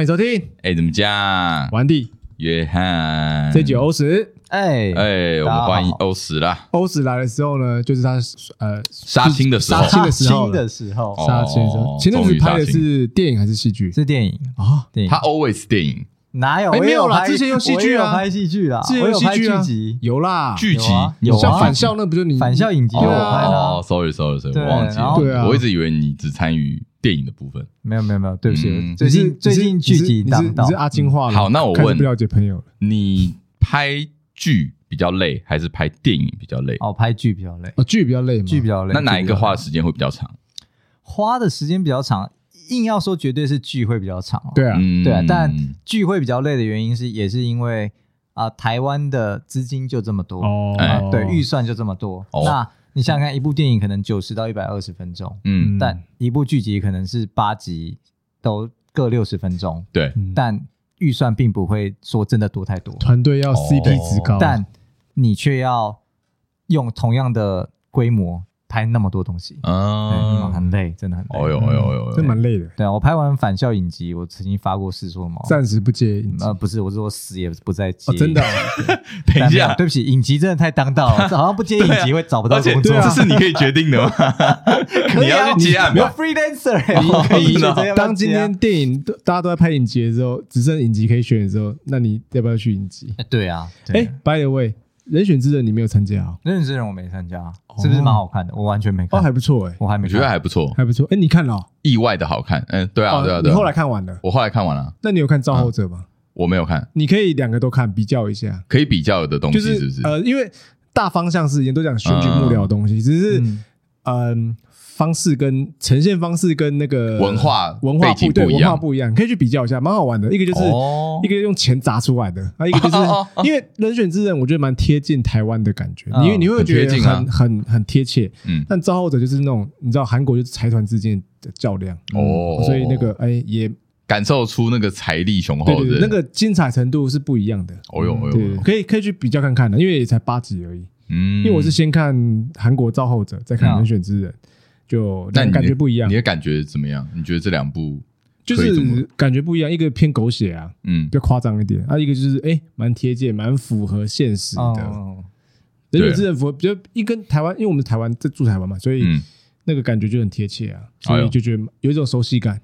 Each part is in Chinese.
欢迎收听，哎，怎么讲？完弟约翰，这集欧史，哎哎，我们欢迎欧史啦。欧史来的时候呢，就是他呃杀青的时候，杀青的时候，杀青的时候，杀青的时候。前阵子拍的是电影还是戏剧？是电影。啊，电影。他 always 电影，哪有？没有啦，之前有戏剧啊，拍戏剧啦，之前有戏剧啊，有啦，剧集？有像返校那不就你返校影集有拍哦，sorry sorry sorry，我忘记了，对啊，我一直以为你只参与电影的部分。没有没有没有，对不起，最近最近剧集当道，你是阿金话好，那我问，不了解朋友，你拍剧比较累，还是拍电影比较累？哦，拍剧比较累，哦，剧比较累吗，剧比较累。那哪一个花的时间会比较长？花的时间比较长，硬要说绝对是剧会比较长。对啊，对啊，但剧会比较累的原因是，也是因为啊，台湾的资金就这么多哦，对，预算就这么多。那你想想看，一部电影可能九十到一百二十分钟，嗯，但一部剧集可能是八集，都各六十分钟，对，但预算并不会说真的多太多，团队要 CP 值高，但你却要用同样的规模。拍那么多东西，嗯，很累，真的很累。哦呦哦呦哦呦，真蛮累的。对啊，我拍完返校影集，我曾经发过誓说嘛，暂时不接。呃，不是，我是说死也不再接。真的？等一下，对不起，影集真的太当道了，这 好像不接影集会找不到工作。这是你可以决定的吗？你要去接案，没有 freelancer，你可以。当今天电影大家都在拍影集的时候，只剩影集可以选的时候，那你要不要去影集？对啊。哎，by the way。人选之人你没有参加啊？人选之人我没参加，是不是蛮好看的？我完全没看，哦，还不错哎，我还没觉得还不错，还不错。哎，你看了？意外的好看，嗯，对啊，对啊，对。你后来看完了？我后来看完了。那你有看《造后者》吗？我没有看。你可以两个都看，比较一下，可以比较的东西是不是？呃，因为大方向是也都讲选举幕僚的东西，只是嗯。方式跟呈现方式跟那个文化文化不对，文化不一样，可以去比较一下，蛮好玩的。一个就是一个用钱砸出来的，啊，一个就是 因为人选之人，我觉得蛮贴近台湾的感觉，因为你会觉得很很很贴切。嗯，但造后者就是那种你知道韩国就是财团之间的较量哦，所以那个哎也感受出那个财力雄厚的那个精彩程度是不一样的。哦哟哦哟，可以可以去比较看看的，因为也才八集而已。嗯，因为我是先看韩国造后者，再看人选之人。就但感觉不一样，你的感觉怎么样？你觉得这两部就是感觉不一样，一个偏狗血啊，嗯，比较夸张一点啊，一个就是哎，蛮贴切，蛮符合现实的。人选之人符合，比较一跟台湾，因为我们台湾在住台湾嘛，所以那个感觉就很贴切啊，所以就觉得有一种熟悉感。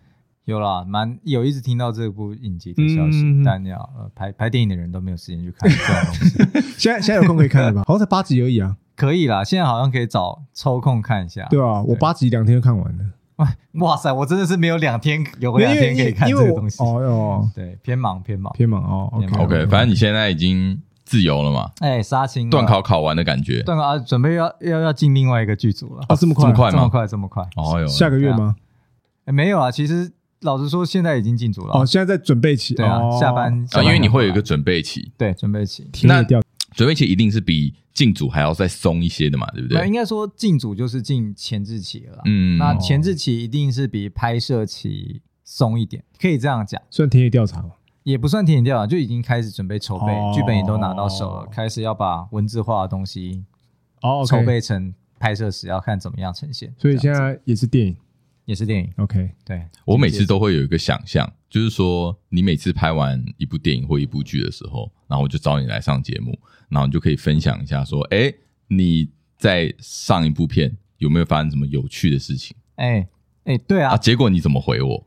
有啦，蛮有一直听到这部影集的消息，但要呃拍拍电影的人都没有时间去看这种东西。现在现在有空可以看了吧？好像才八集而已啊。可以啦，现在好像可以找抽空看一下。对啊，我八集两天就看完了。哇哇塞，我真的是没有两天有两天可以看这个东西。哦哟，对，偏忙偏忙偏忙哦。OK，反正你现在已经自由了嘛。哎，杀青，断考考完的感觉。断考啊，准备要要要进另外一个剧组了。啊，这么快？这么快？这么快？哦哟，下个月吗？哎，没有啊，其实老实说，现在已经进组了。哦，现在在准备期。对啊，下班啊，因为你会有一个准备期。对，准备期。那准备期一定是比。进组还要再松一些的嘛，对不对？那应该说进组就是进前置期了。嗯，那前置期一定是比拍摄期松一点，可以这样讲。算田野调查吗？也不算田野调查，就已经开始准备筹备，剧本也都拿到手了，开始要把文字化的东西哦筹备成拍摄时要看怎么样呈现。所以现在也是电影，也是电影。OK，对，我每次都会有一个想象，就是说你每次拍完一部电影或一部剧的时候，然后我就找你来上节目。然后你就可以分享一下，说，哎，你在上一部片有没有发生什么有趣的事情？哎哎，对啊，结果你怎么回我？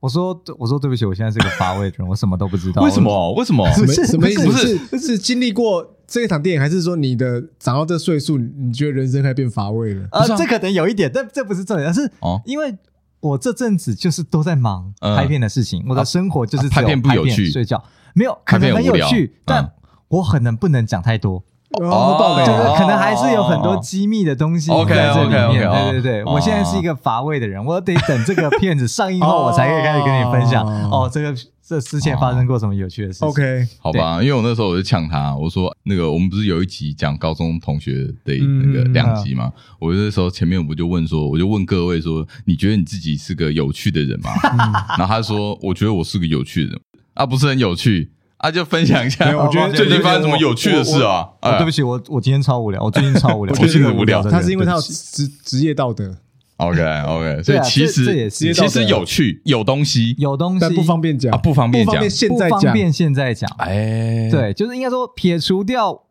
我说，我说对不起，我现在是个乏味的人，我什么都不知道。为什么？为什么？什么什么意思？不是是经历过这一场电影，还是说你的长到这岁数，你觉得人生开始变乏味了？啊，这可能有一点，但这不是重点，是哦，因为我这阵子就是都在忙拍片的事情，我的生活就是拍片不有趣，睡觉。没有，可能很有趣，但。我可能不能讲太多，哦，就是可能还是有很多机密的东西在这里面。对对对，我现在是一个乏味的人，我得等这个片子上映后，我才可以开始跟你分享。哦，这个这之前发生过什么有趣的事情？OK，好吧，因为我那时候我就呛他，我说那个我们不是有一集讲高中同学的那个两集吗？我那时候前面我就问说，我就问各位说，你觉得你自己是个有趣的人吗？然后他说，我觉得我是个有趣的人，啊，不是很有趣。啊，就分享一下，我觉得最近发生什么有趣的事啊？啊对不起，我我今天超无聊，我最近超无聊，我最近很无聊。他是因为他有职职业道德，OK OK，所以其实其实有趣，有东西，有东西，但不方便讲啊，不方便讲，不方便现在讲，不方便现在讲。哎，对，就是应该说撇除掉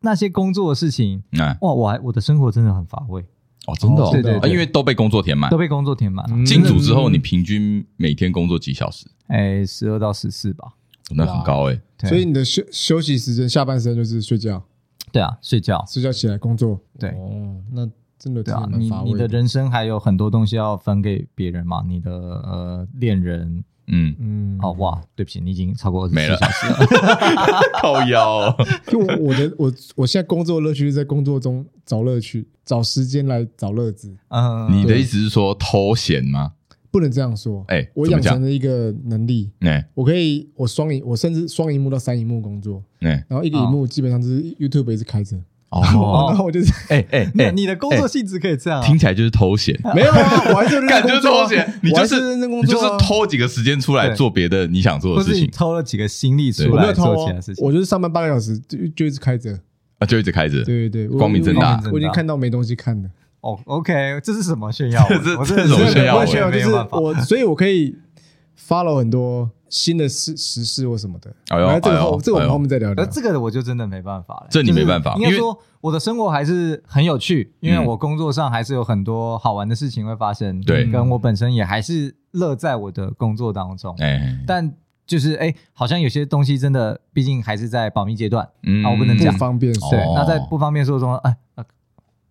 那些工作的事情，哇，我还我的生活真的很乏味。哦，真的，对对，因为都被工作填满，都被工作填满。了。进组之后，你平均每天工作几小时？哎，十二到十四吧，那很高哎。所以你的休休息时间，下半身就是睡觉。对啊，睡觉，睡觉起来工作。对，哦，那真的对啊，你你的人生还有很多东西要分给别人嘛，你的呃恋人。嗯嗯，好哇，对不起，你已经超过二十四小时了，靠腰。就我的我我现在工作乐趣是在工作中找乐趣，找时间来找乐子。嗯，你的意思是说偷闲吗？不能这样说。哎，我养成了一个能力，哎，我可以我双萤，我甚至双萤幕到三萤幕工作，哎，然后一个萤幕基本上就是 YouTube 一直开着。哦，然后我就是，哎 哎哎，你的工作性质可以这样，听起来就是偷闲，没有啊，我还是感觉偷闲，你就是认真工作，就是偷几个时间出来做别的你想做的事情，偷了几个心力出来做其他事情，我就是上班八个小时就就一直开着，啊，就一直开着，对对对，光明正大，我已经看到没东西看了。哦，OK，这是什么炫耀？这这是什么炫耀？炫耀就是我，所以我可以 follow 很多。新的事时事或什么的，哎呦，这个后这个我们后面再聊聊。那这个我就真的没办法了，这你没办法。应该说我的生活还是很有趣，因为我工作上还是有很多好玩的事情会发生。对，跟我本身也还是乐在我的工作当中。哎，但就是哎，好像有些东西真的，毕竟还是在保密阶段，嗯，我不能讲，不方便。对，那在不方便说中，哎，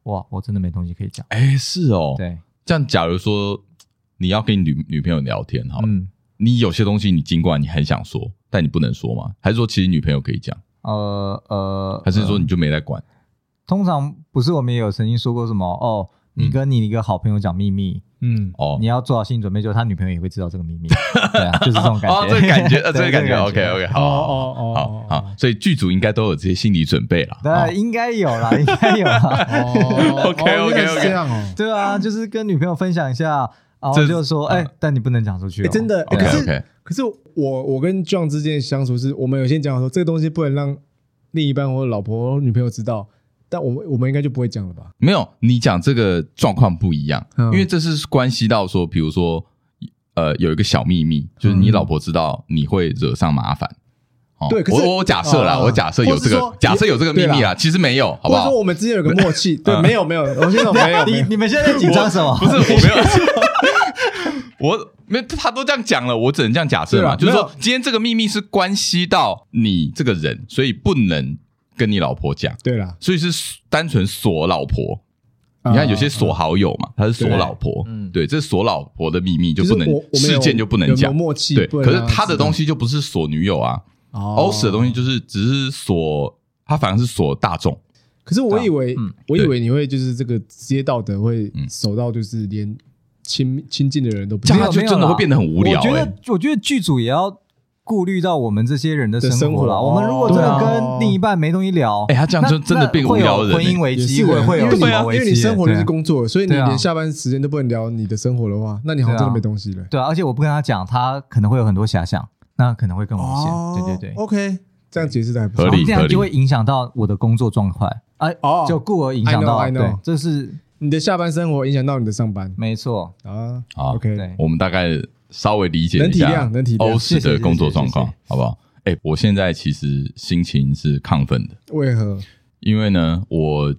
哇，我真的没东西可以讲。哎，是哦，对，这样假如说你要跟你女女朋友聊天，哈，嗯。你有些东西，你尽管你很想说，但你不能说吗？还是说，其实女朋友可以讲？呃呃，还是说你就没在管？通常不是，我们也有曾经说过什么？哦，你跟你一个好朋友讲秘密，嗯，哦，你要做好心理准备，就是他女朋友也会知道这个秘密，对啊，就是这种感觉。哦，这个感觉，呃，这个感觉，OK OK，好，哦哦好好，所以剧组应该都有这些心理准备了。对，应该有啦，应该有啦。OK OK OK，这样哦。对啊，就是跟女朋友分享一下。然后就说，哎，但你不能讲出去。真的，可是可是我我跟 John 之间的相处是，我们有先讲说这个东西不能让另一半或者老婆、女朋友知道，但我们我们应该就不会讲了吧？没有，你讲这个状况不一样，因为这是关系到说，比如说，呃，有一个小秘密，就是你老婆知道你会惹上麻烦。对，我我假设啦，我假设有这个，假设有这个秘密啊，其实没有，好不好？说我们之间有个默契，对，没有没有，我先说没有。你你们现在紧张什么？不是我没有。我没，他都这样讲了，我只能这样假设嘛。就是说，今天这个秘密是关系到你这个人，所以不能跟你老婆讲。对啦，所以是单纯锁老婆。你看有些锁好友嘛，他是锁老婆。嗯，对，这锁老婆的秘密就不能事件就不能讲。默契对，可是他的东西就不是锁女友啊。欧史的东西就是只是锁，他反而是锁大众。可是我以为，我以为你会就是这个职业道德会守到就是连。亲亲近的人都不这样，就真的会变得很无聊。我觉得，我觉得剧组也要顾虑到我们这些人的生活了。我们如果真的跟另一半没东西聊，哎，他这样就真的变无聊的。婚姻危机会会有什么危机？因为你生活就是工作，所以你连下班时间都不能聊你的生活的话，那你好像真的没东西了。对啊，而且我不跟他讲，他可能会有很多遐想，那可能会更危险。对对对，OK，这样解释的还不错。合理，这样就会影响到我的工作状态，哎，哦，就故而影响到。对，这是。你的下班生活影响到你的上班，没错啊。好，OK，我们大概稍微理解一下，欧式的工作状况，好不好？哎，我现在其实心情是亢奋的，为何？因为呢，我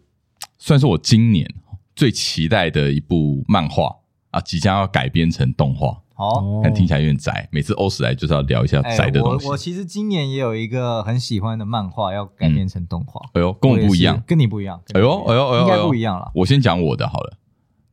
算是我今年最期待的一部漫画啊，即将要改编成动画。好，但听起来有点宅。每次欧史来就是要聊一下宅的东西。我我其实今年也有一个很喜欢的漫画要改编成动画。哎呦，跟我不一样，跟你不一样。哎呦，哎呦，哎呦，应该不一样了。我先讲我的好了，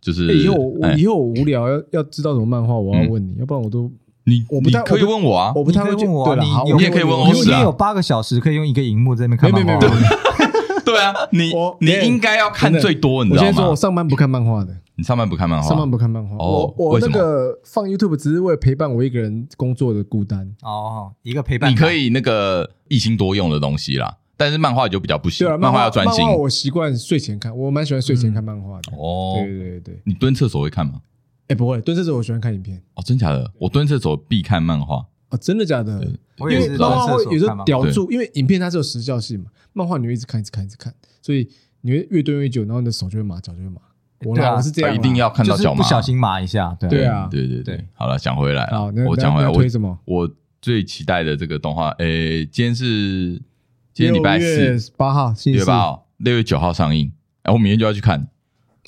就是以后我以后我无聊要要知道什么漫画，我要问你，要不然我都你我不太可以问我啊，我不太会问我。你你也可以问欧史啊。你有八个小时可以用一个荧幕在那边看漫画。对啊，你 你应该要看最多，你知道吗？我先说我上班不看漫画的。你上班不看漫画？上班不看漫画。我我那个放 YouTube 只是为了陪伴我一个人工作的孤单。哦，一个陪伴。你可以那个一心多用的东西啦，但是漫画就比较不行。对啊，漫画要专心。我习惯睡前看，我蛮喜欢睡前看漫画的。哦，对对对。你蹲厕所会看吗？哎，不会，蹲厕所我喜欢看影片。哦，真假的？我蹲厕所必看漫画。哦，真的假的？因为漫画会有时候叼住，因为影片它是有时效性嘛。漫画你会一直看，一直看，一直看，所以你会越蹲越久，然后你的手就会麻，脚就会麻。我我是这样，一定要看到脚麻，不小心麻一下。对啊，对对对。好了，讲回来了，我讲回来，我我最期待的这个动画，诶，今天是今天礼拜四，八号，六月八号，六月九号上映。哎，我明天就要去看。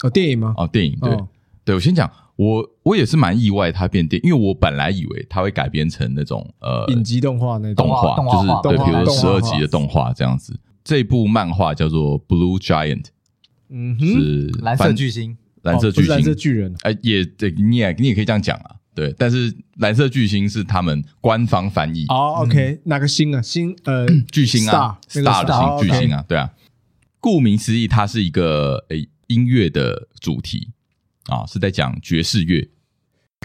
哦，电影吗？哦，电影。对，对我先讲，我我也是蛮意外，它变电，因为我本来以为它会改编成那种呃影集动画那种动画，就是对，比如说十二集的动画这样子。这部漫画叫做《Blue Giant》，嗯哼，是蓝色巨星，蓝色巨星，蓝色巨人。哎，也对，你也你也可以这样讲啊。对，但是蓝色巨星是他们官方翻译。哦，OK，哪个星啊？星呃，巨星啊，Star 的星，巨星啊，对啊。顾名思义，它是一个诶音乐的主题啊，是在讲爵士乐。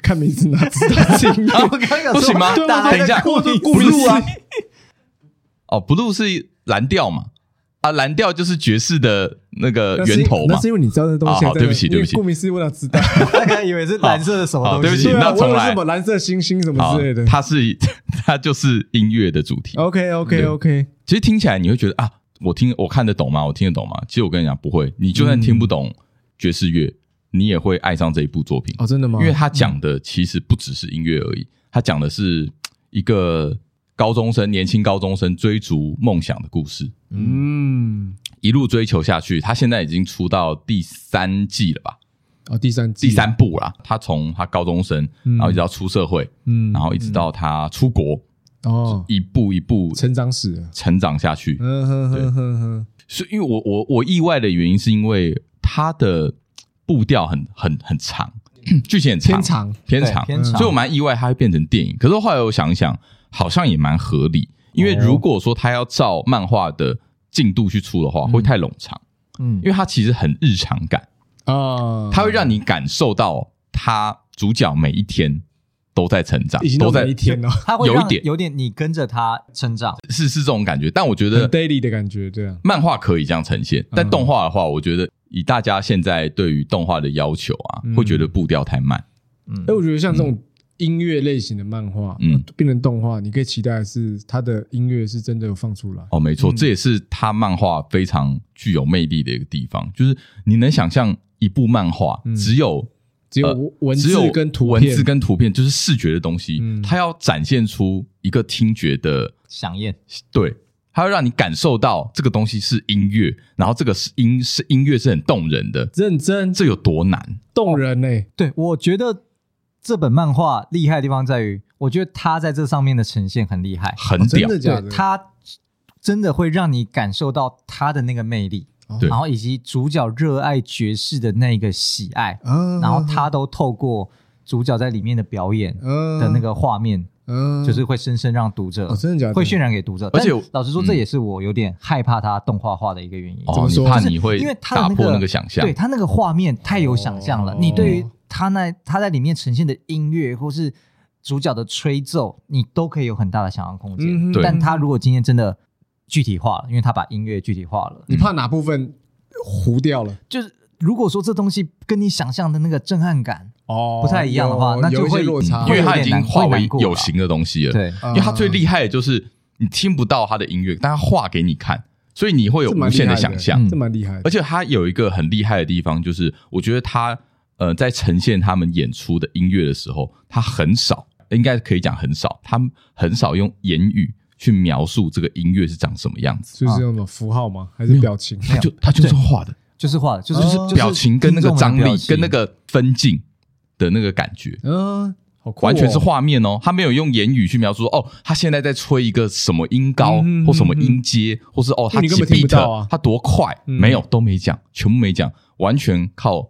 看名字哪知道是 音乐？不行吗？等一下，顾名思义。哦，Blue 是蓝调嘛？啊，蓝调就是爵士的那个源头嘛。那是因为你知道这东西。好，对不起，对不起。顾名思义，我哪知道？大概以为是蓝色的什么东西。对不起，那从来。什么蓝色星星什么之类的？它是，它就是音乐的主题。OK，OK，OK。其实听起来你会觉得啊。我听我看得懂吗？我听得懂吗？其实我跟你讲，不会。你就算听不懂爵士乐，嗯、你也会爱上这一部作品。哦，真的吗？因为他讲的其实不只是音乐而已，他讲的是一个高中生、年轻高中生追逐梦想的故事。嗯，一路追求下去，他现在已经出到第三季了吧？哦，第三季第三部啦。他从他高中生，然后一直到出社会，嗯，然后一直到他出国。哦，一步一步成长史，成长下去。嗯哼哼哼哼。所以，因为我我我意外的原因是因为他的步调很很很长，剧情很长，偏长偏长，所以我蛮意外它会变成电影。可是后来我想一想，好像也蛮合理，因为如果说他要照漫画的进度去出的话，会太冗长。嗯，因为它其实很日常感啊，它会让你感受到他主角每一天。都在成长，都在一天哦。他会有一点，有点你跟着他成长，是是这种感觉。但我觉得 daily 的感觉，对啊，漫画可以这样呈现，但动画的话，我觉得以大家现在对于动画的要求啊，会觉得步调太慢。嗯，哎，我觉得像这种音乐类型的漫画，嗯，变成动画，你可以期待的是它的音乐是真的有放出来。哦，没错，这也是它漫画非常具有魅力的一个地方，就是你能想象一部漫画只有。只有文字跟图片，文字跟图片就是视觉的东西，它要展现出一个听觉的响应，对，它要让你感受到这个东西是音乐，然后这个是音是音乐是很动人的，认真，这有多难？动人呢？对，我觉得这本漫画厉害的地方在于，我觉得他在这上面的呈现很厉害，很屌，对，它真的会让你感受到他的那个魅力。对，然后以及主角热爱爵士的那个喜爱，然后他都透过主角在里面的表演的那个画面，就是会深深让读者真的假的？会渲染给读者。而且老实说，这也是我有点害怕他动画化的一个原因。怎么说？怕你会因为他打破那个想象，对他那个画面太有想象了。你对于他那他在里面呈现的音乐或是主角的吹奏，你都可以有很大的想象空间。但他如果今天真的。具体化了，因为他把音乐具体化了。你怕哪部分糊掉了？就是如果说这东西跟你想象的那个震撼感哦不太一样的话，那就会落差，因为它已经化为有形的东西了。对，因为它最厉害的就是你听不到它的音乐，但它画给你看，所以你会有无限的想象，这蛮厉害。而且它有一个很厉害的地方，就是我觉得它呃在呈现他们演出的音乐的时候，他很少，应该可以讲很少，他们很少用言语。去描述这个音乐是长什么样子，就是用什么符号吗？还是表情？他就他就是画的，就是画的，就是就是表情跟那个张力跟那个分镜的那个感觉，嗯，完全是画面哦。他没有用言语去描述哦，他现在在吹一个什么音高或什么音阶，或是哦他几 beat，他多快，没有都没讲，全部没讲，完全靠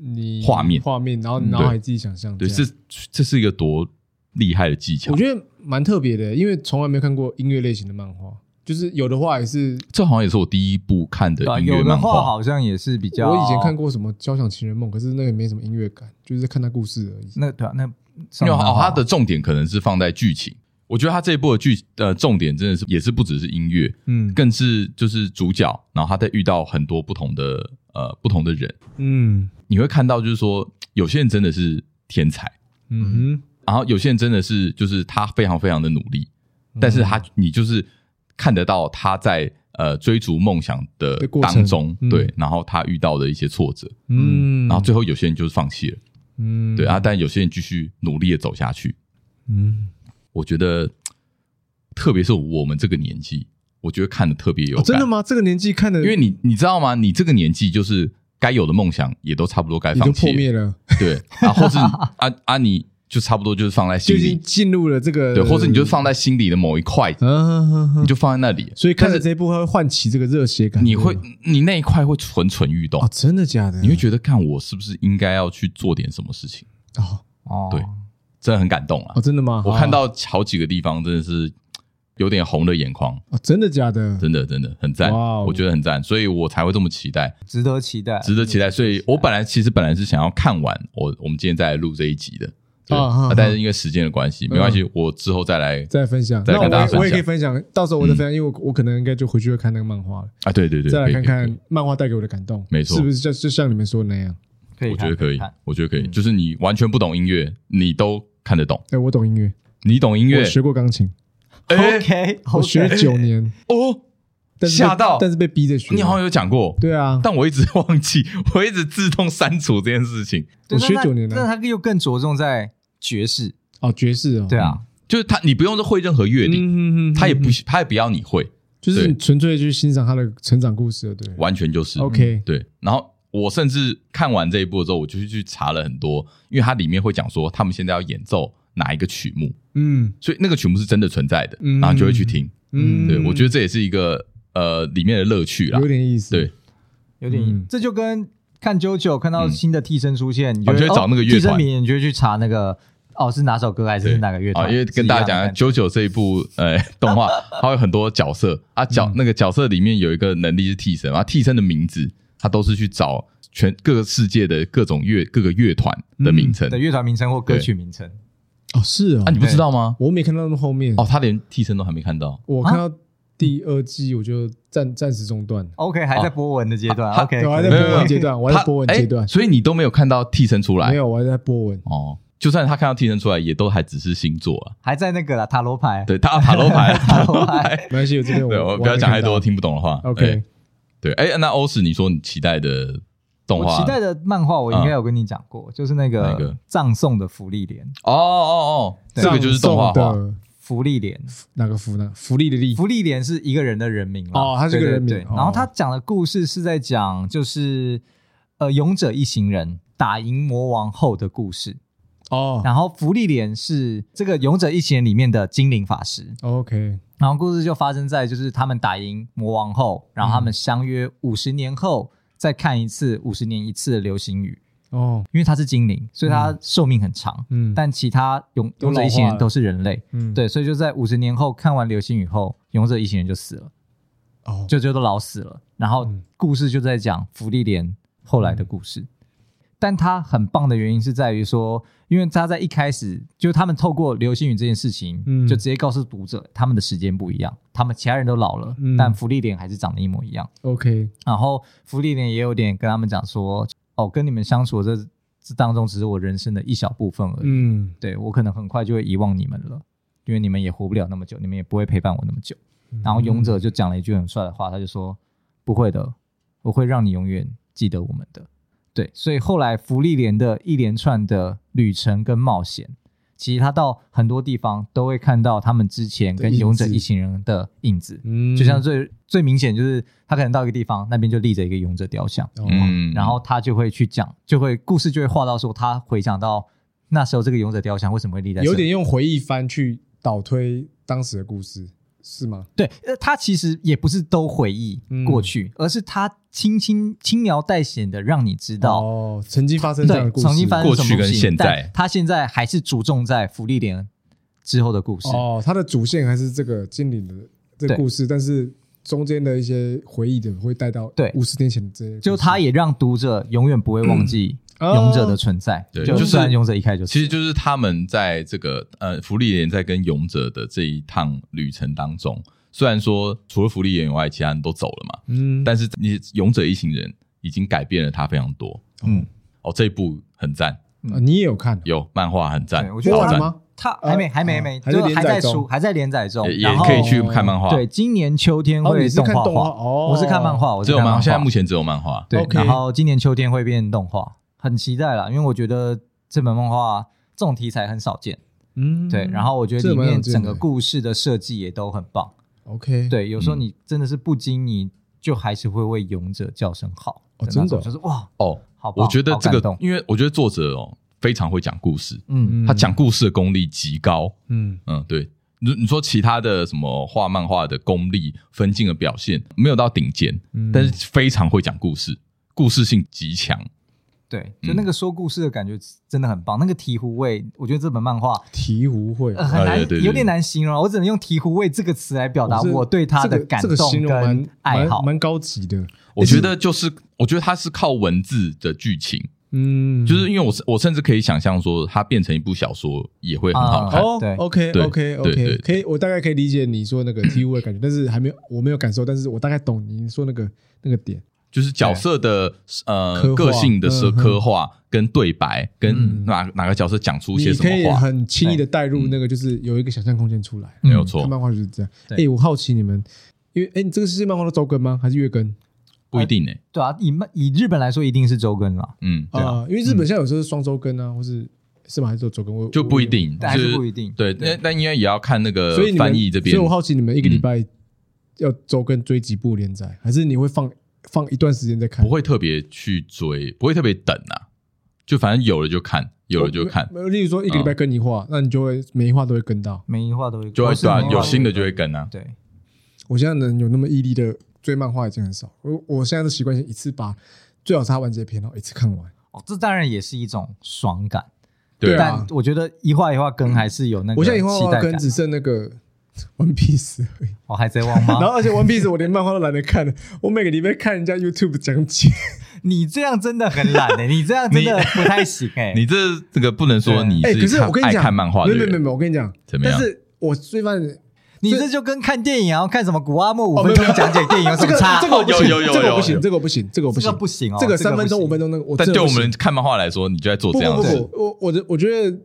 你画面画面，然后脑海自己想象。对，这这是一个多厉害的技巧，我觉得。蛮特别的，因为从来没看过音乐类型的漫画，就是有的话也是，这好像也是我第一部看的音乐漫画。好像也是比较，我以前看过什么《交响情人梦》，可是那个没什么音乐感，就是在看他故事而已。那对啊，那因为哦，它的重点可能是放在剧情。我觉得他这一部的剧呃重点真的是也是不只是音乐，嗯，更是就是主角，然后他在遇到很多不同的呃不同的人，嗯，你会看到就是说有些人真的是天才，嗯哼。然后有些人真的是，就是他非常非常的努力，但是他你就是看得到他在呃追逐梦想的当中，对，然后他遇到的一些挫折，嗯，然后最后有些人就是放弃了，嗯，对啊，但有些人继续努力的走下去，嗯，我觉得，特别是我们这个年纪，我觉得看的特别有感，真的吗？这个年纪看的，因为你你知道吗？你这个年纪就是该有的梦想也都差不多该放弃，破灭了，对，啊，或是啊啊你。就差不多就是放在心里，就已经进入了这个对，或者你就放在心里的某一块，你就放在那里。所以看着这一部会唤起这个热血感，你会你那一块会蠢蠢欲动。真的假的？你会觉得看我是不是应该要去做点什么事情？哦哦，对，真的很感动啊！哦，真的吗？我看到好几个地方真的是有点红的眼眶。哦，真的假的？真的真的很赞，我觉得很赞，所以我才会这么期待，值得期待，值得期待。所以我本来其实本来是想要看完我我们今天再来录这一集的。啊，但是因为时间的关系，没关系，我之后再来再分享，再跟大家分享。我也可以分享，到时候我再分享，因为我我可能应该就回去会看那个漫画了。啊，对对对，再来看看漫画带给我的感动，没错，是不是？就就像你们说的那样？我觉得可以，我觉得可以，就是你完全不懂音乐，你都看得懂。哎，我懂音乐，你懂音乐，学过钢琴，OK，我学了九年。哦，吓到，但是被逼着学。你好像有讲过，对啊，但我一直 忘记，我一直自动删除这件事情。我学九年了，但他又更着重在爵士。哦，爵士哦，对啊，就是他，你不用会任何乐理，他也不，他也不要你会，就是纯粹去欣赏他的成长故事，对，完全就是 OK，对。然后我甚至看完这一部之后，我就去查了很多，因为它里面会讲说他们现在要演奏哪一个曲目，嗯，所以那个曲目是真的存在的，然后就会去听，嗯，对，我觉得这也是一个呃里面的乐趣啦，有点意思，对，有点意思，这就跟看 JoJo 看到新的替身出现，你就会找那个乐团，你就会去查那个。哦，是哪首歌还是哪个乐团？因为跟大家讲，JoJo 这一部呃动画，它有很多角色。啊，角那个角色里面有一个能力是替身啊，替身的名字，它都是去找全各个世界的各种乐各个乐团的名称。的乐团名称或歌曲名称。哦，是啊，你不知道吗？我没看到那么后面哦，他连替身都还没看到。我看到第二季，我就暂暂时中断。OK，还在波纹的阶段。OK，我还在波纹阶段，我还在波纹阶段，所以你都没有看到替身出来？没有，我还在波纹。哦。就算他看到替身出来，也都还只是星座啊，还在那个啦塔罗牌。对，他塔罗牌，塔罗牌，没关系，我这边我不要讲太多听不懂的话。OK，对，哎，那欧史，你说你期待的动画，期待的漫画，我应该有跟你讲过，就是那个葬送的福利莲。哦哦哦，这个就是动画化福利莲，哪个福呢？福利的利，福利莲是一个人的人名哦，他是个人名。然后他讲的故事是在讲，就是呃，勇者一行人打赢魔王后的故事。哦，oh. 然后福利莲是这个勇者一行人里面的精灵法师。OK，然后故事就发生在就是他们打赢魔王后，然后他们相约五十年后再看一次五十年一次的流星雨。哦，oh. 因为它是精灵，所以它寿命很长。嗯，但其他勇勇者一行人都是人类。嗯，对，所以就在五十年后看完流星雨后，勇者一行人就死了。哦，oh. 就就都老死了。然后故事就在讲福利莲后来的故事。嗯但他很棒的原因是在于说，因为他在一开始就他们透过流星雨这件事情，嗯，就直接告诉读者他们的时间不一样，他们其他人都老了，嗯，但芙莉莲还是长得一模一样。OK，然后芙莉莲也有点跟他们讲说，哦，跟你们相处这这当中只是我人生的一小部分而已，嗯，对，我可能很快就会遗忘你们了，因为你们也活不了那么久，你们也不会陪伴我那么久。然后勇者就讲了一句很帅的话，他就说，不会的，我会让你永远记得我们的。对，所以后来福利莲的一连串的旅程跟冒险，其实他到很多地方都会看到他们之前跟勇者一行人的影子。嗯，就像最最明显就是他可能到一个地方，那边就立着一个勇者雕像。嗯，然后他就会去讲，就会故事就会画到说他回想到那时候这个勇者雕像为什么会立在，有点用回忆翻去倒推当时的故事。是吗？对，呃，他其实也不是都回忆过去，嗯、而是他轻轻轻描淡写的让你知道哦，曾经发生这样的故事，曾经发生什么过去跟现在，他现在还是着重在福利莲之后的故事。哦，他的主线还是这个精灵的这个故事，但是中间的一些回忆的会带到对。五十年前的这些，就他也让读者永远不会忘记。嗯勇者的存在，对，就是勇者一开始就，其实就是他们在这个呃，福利连在跟勇者的这一趟旅程当中，虽然说除了福利连以外，其他人都走了嘛，嗯，但是你勇者一行人已经改变了他非常多，嗯，哦，这一部很赞，你也有看？有漫画很赞，我觉得好赞。吗？他还没还没没，就还在出，还在连载中，也可以去看漫画。对，今年秋天会动画化。哦，我是看漫画，我只有漫画，现在目前只有漫画。对，然后今年秋天会变动画，很期待啦，因为我觉得这本漫画这种题材很少见。嗯，对，然后我觉得里面整个故事的设计也都很棒。OK，对，有时候你真的是不经你就还是会为勇者叫声好。哦，真的就是哇哦，好，我觉得这个，因为我觉得作者哦非常会讲故事，嗯，他讲故事的功力极高，嗯。嗯，对，你你说其他的什么画漫画的功力、分镜的表现没有到顶尖，但是非常会讲故事，故事性极强。对，就那个说故事的感觉真的很棒。那个醍醐味，我觉得这本漫画醍醐味很难，有点难形容。我只能用醍醐味这个词来表达我对他的感动跟爱好，蛮高级的。我觉得就是，我觉得它是靠文字的剧情，嗯，就是因为我我甚至可以想象说，它变成一部小说也会很好看。哦，OK OK OK，可以，我大概可以理解你说那个醍醐味的感觉，但是还没有，我没有感受，但是我大概懂你说那个那个点。就是角色的呃个性的是刻画跟对白，跟哪哪个角色讲出些什么话，你可以很轻易的带入那个，就是有一个想象空间出来，没有错。看漫画就是这样。哎，我好奇你们，因为哎，你这个是漫画的周更吗？还是月更？不一定哎。对啊，以漫以日本来说，一定是周更啦。嗯，对啊，因为日本现在有时候是双周更啊，或是是吗？还是周更？就不一定，还是不一定。对，那那应该也要看那个翻译这边。所以我好奇你们一个礼拜要周更追几部连载，还是你会放？放一段时间再看，不会特别去追，不会特别等啊，就反正有了就看，有了就看。例如说一个礼拜更一话，那你就会每一话都会跟到，每一话都会，就会对啊，有新的就会跟啊。对，我现在能有那么毅力的追漫画已经很少，我我现在的习惯性一次把最好是他完结篇，然后一次看完。哦，这当然也是一种爽感，对啊。但我觉得一话一话跟还是有那个，我现在一话一话跟只剩那个。One Piece 而已，哦，海贼王吗？然后而且 One Piece 我连漫画都懒得看了，我每个礼拜看人家 YouTube 讲解。你这样真的很懒诶，你这样真的不太行诶。你 这这个不能说你是，可是我跟你讲，爱看漫画的，没有没有没有，我跟你讲，怎么样？但是我最烦，你这就跟看电影然后看什么古阿莫五分钟讲解电影有什么差？这个有有有，这个不行，这个不行，这个不行，这个不行哦，这个三分钟五分钟那个，但对我们看漫画来说，你就在做这样子。我我的我觉得。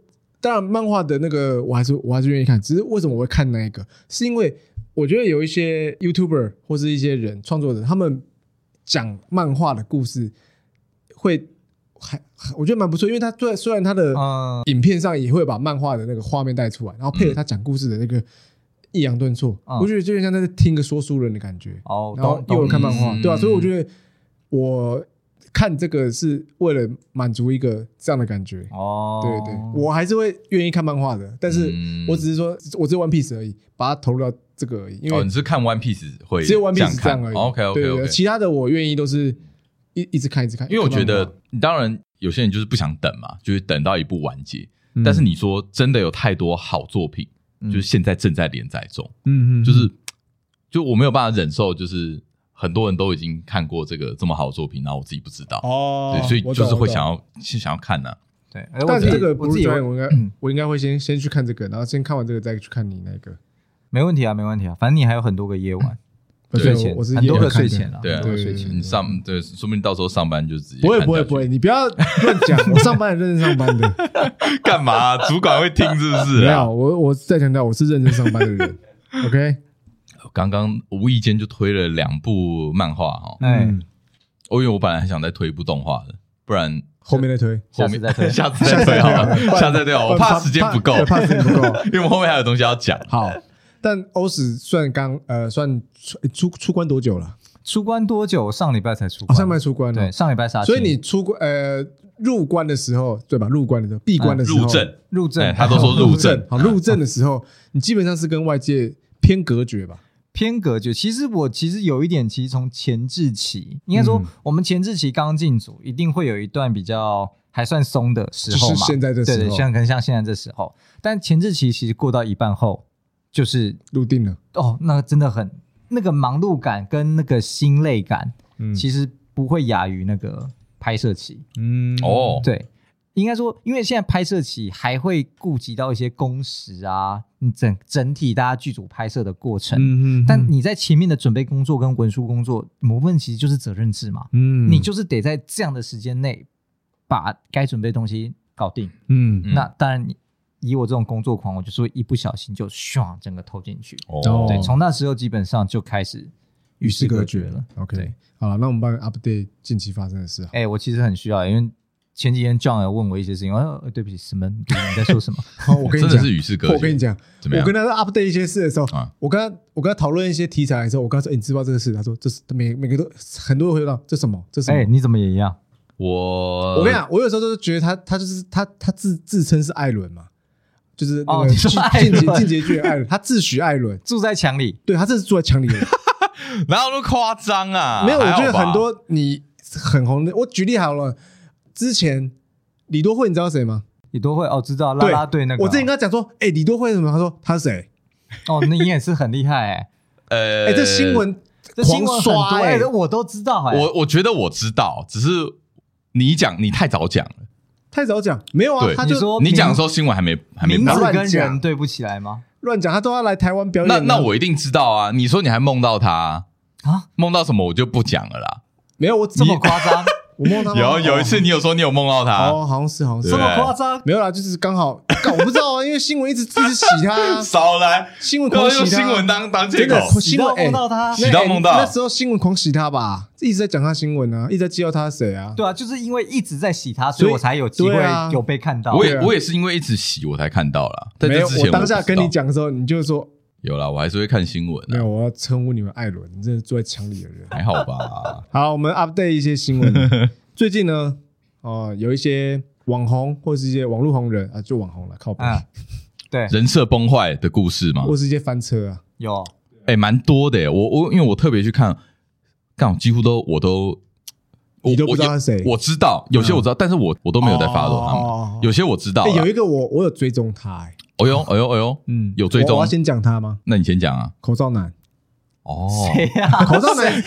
当然，漫画的那个我还是我还是愿意看，只是为什么我会看那一个？是因为我觉得有一些 YouTuber 或是一些人创作者，他们讲漫画的故事会还我觉得蛮不错，因为他虽虽然他的影片上也会把漫画的那个画面带出来，然后配合他讲故事的那个抑扬顿挫，我觉得就像在听个说书人的感觉。哦，然后又有看漫画，对啊？所以我觉得我。看这个是为了满足一个这样的感觉哦，对对，我还是会愿意看漫画的，但是我只是说，我只有 One Piece 而已，把它投入到这个而已。因为你是看 One Piece 会只有 One Piece 这样而已。OK OK OK，其他的我愿意都是一一直看一直看，因为我觉得，当然有些人就是不想等嘛，就是等到一部完结。但是你说真的有太多好作品，就是现在正在连载中，嗯嗯，就是就我没有办法忍受，就是。很多人都已经看过这个这么好的作品，然后我自己不知道哦，对，所以就是会想要先想要看呢。对，但是这个不是专业，我应该我应该会先先去看这个，然后先看完这个再去看你那个，没问题啊，没问题啊，反正你还有很多个夜晚，睡前我是很多个睡前啊，对啊，睡前你上对，说不定到时候上班就直接不会不会不会，你不要乱讲，我上班也认真上班的，干嘛？主管会听是不是？没有，我我再强调，我是认真上班的人，OK。刚刚无意间就推了两部漫画哈，嗯，我因为我本来还想再推一部动画的，不然后面再推，后面再推，下次再推好了，下次再推，我怕时间不够，怕时间不够，因为我们后面还有东西要讲。好，但欧史算刚呃算出出关多久了？出关多久？上礼拜才出关，上礼拜出关，对，上礼拜杀。所以你出关呃入关的时候，对吧？入关的时候，闭关的时候，入阵，入阵，他都说入阵。好，入阵的时候，你基本上是跟外界偏隔绝吧？偏隔绝，其实我其实有一点，其实从前置期，应该说我们前置期刚进组，一定会有一段比较还算松的时候嘛。现在这时候，对对，像可能像现在这时候，但前置期其实过到一半后，就是入定了。哦，那真的很那个忙碌感跟那个心累感，嗯，其实不会亚于那个拍摄期。嗯，哦，对。应该说，因为现在拍摄期还会顾及到一些工时啊，你整整体大家剧组拍摄的过程。嗯嗯。但你在前面的准备工作跟文书工作，某部分其实就是责任制嘛。嗯。你就是得在这样的时间内把该准备的东西搞定。嗯。那当然，以我这种工作狂，我就是会一不小心就唰整个投进去。哦，对，从那时候基本上就开始与世隔绝了。OK，好了，那我们帮你 update 近期发生的事。哎，我其实很需要，因为前几天 John 有问我一些事情，哦，对不起，什么？你在说什么？我跟你讲，真的是与世隔绝。我跟你讲，我跟他 update 一些事的时候，我跟他我跟他讨论一些题材的时候，我跟他说，哎，你知道这个事？他说，这是每每个都很多人会问到，这什么？这什么？哎，你怎么也一样？我我跟你讲，我有时候都是觉得他他就是他他自自称是艾伦嘛，就是那个进阶进阶剧艾伦，他自诩艾伦住在墙里，对他这是住在墙里的，哪有那么夸张啊？没有，我觉得很多你很红的，我举例好了，之前李多慧你知道谁吗？李多慧哦，知道啦啦队那个，我之前跟他讲说，哎，李多慧什么？他说他是谁？哦，那你也是很厉害哎，呃，哎，这新闻新闻很多哎，我都知道哎，我我觉得我知道，只是。你讲，你太早讲了，太早讲，没有啊？他就说你讲的时候新闻还没还没名字跟人对不起来吗？乱讲，他都要来台湾表演。那那我一定知道啊！你说你还梦到他啊？梦到什么我就不讲了啦。没有，我这么 夸张。我梦到有有一次，你有说你有梦到他。哦，好像是，好像是。这么夸张，没有啦，就是刚好，我不知道啊，因为新闻一直一直洗他，少来。新闻狂洗他，用新闻当当借口，新闻梦到他，洗到梦到。那时候新闻狂洗他吧，一直在讲他新闻啊，一直在介绍他是谁啊？对啊，就是因为一直在洗他，所以我才有机会有被看到。我也我也是因为一直洗我才看到了，没有，我当下跟你讲的时候，你就说。有啦，我还是会看新闻。没有，我要称呼你们艾伦，你真是住在墙里的人。还好吧？好，我们 update 一些新闻。最近呢，哦，有一些网红或是一些网络红人啊，就网红了，靠北。对，人设崩坏的故事嘛，或是一些翻车啊，有，哎，蛮多的。我我因为我特别去看，刚好几乎都我都，我都不知道是谁？我知道有些我知道，但是我我都没有在 follow 他们。有些我知道，有一个我我有追踪他，哎。哎呦，哎呦，哎呦，嗯，有追踪。我要先讲他吗？那你先讲啊。口罩男。哦。谁呀？口罩男。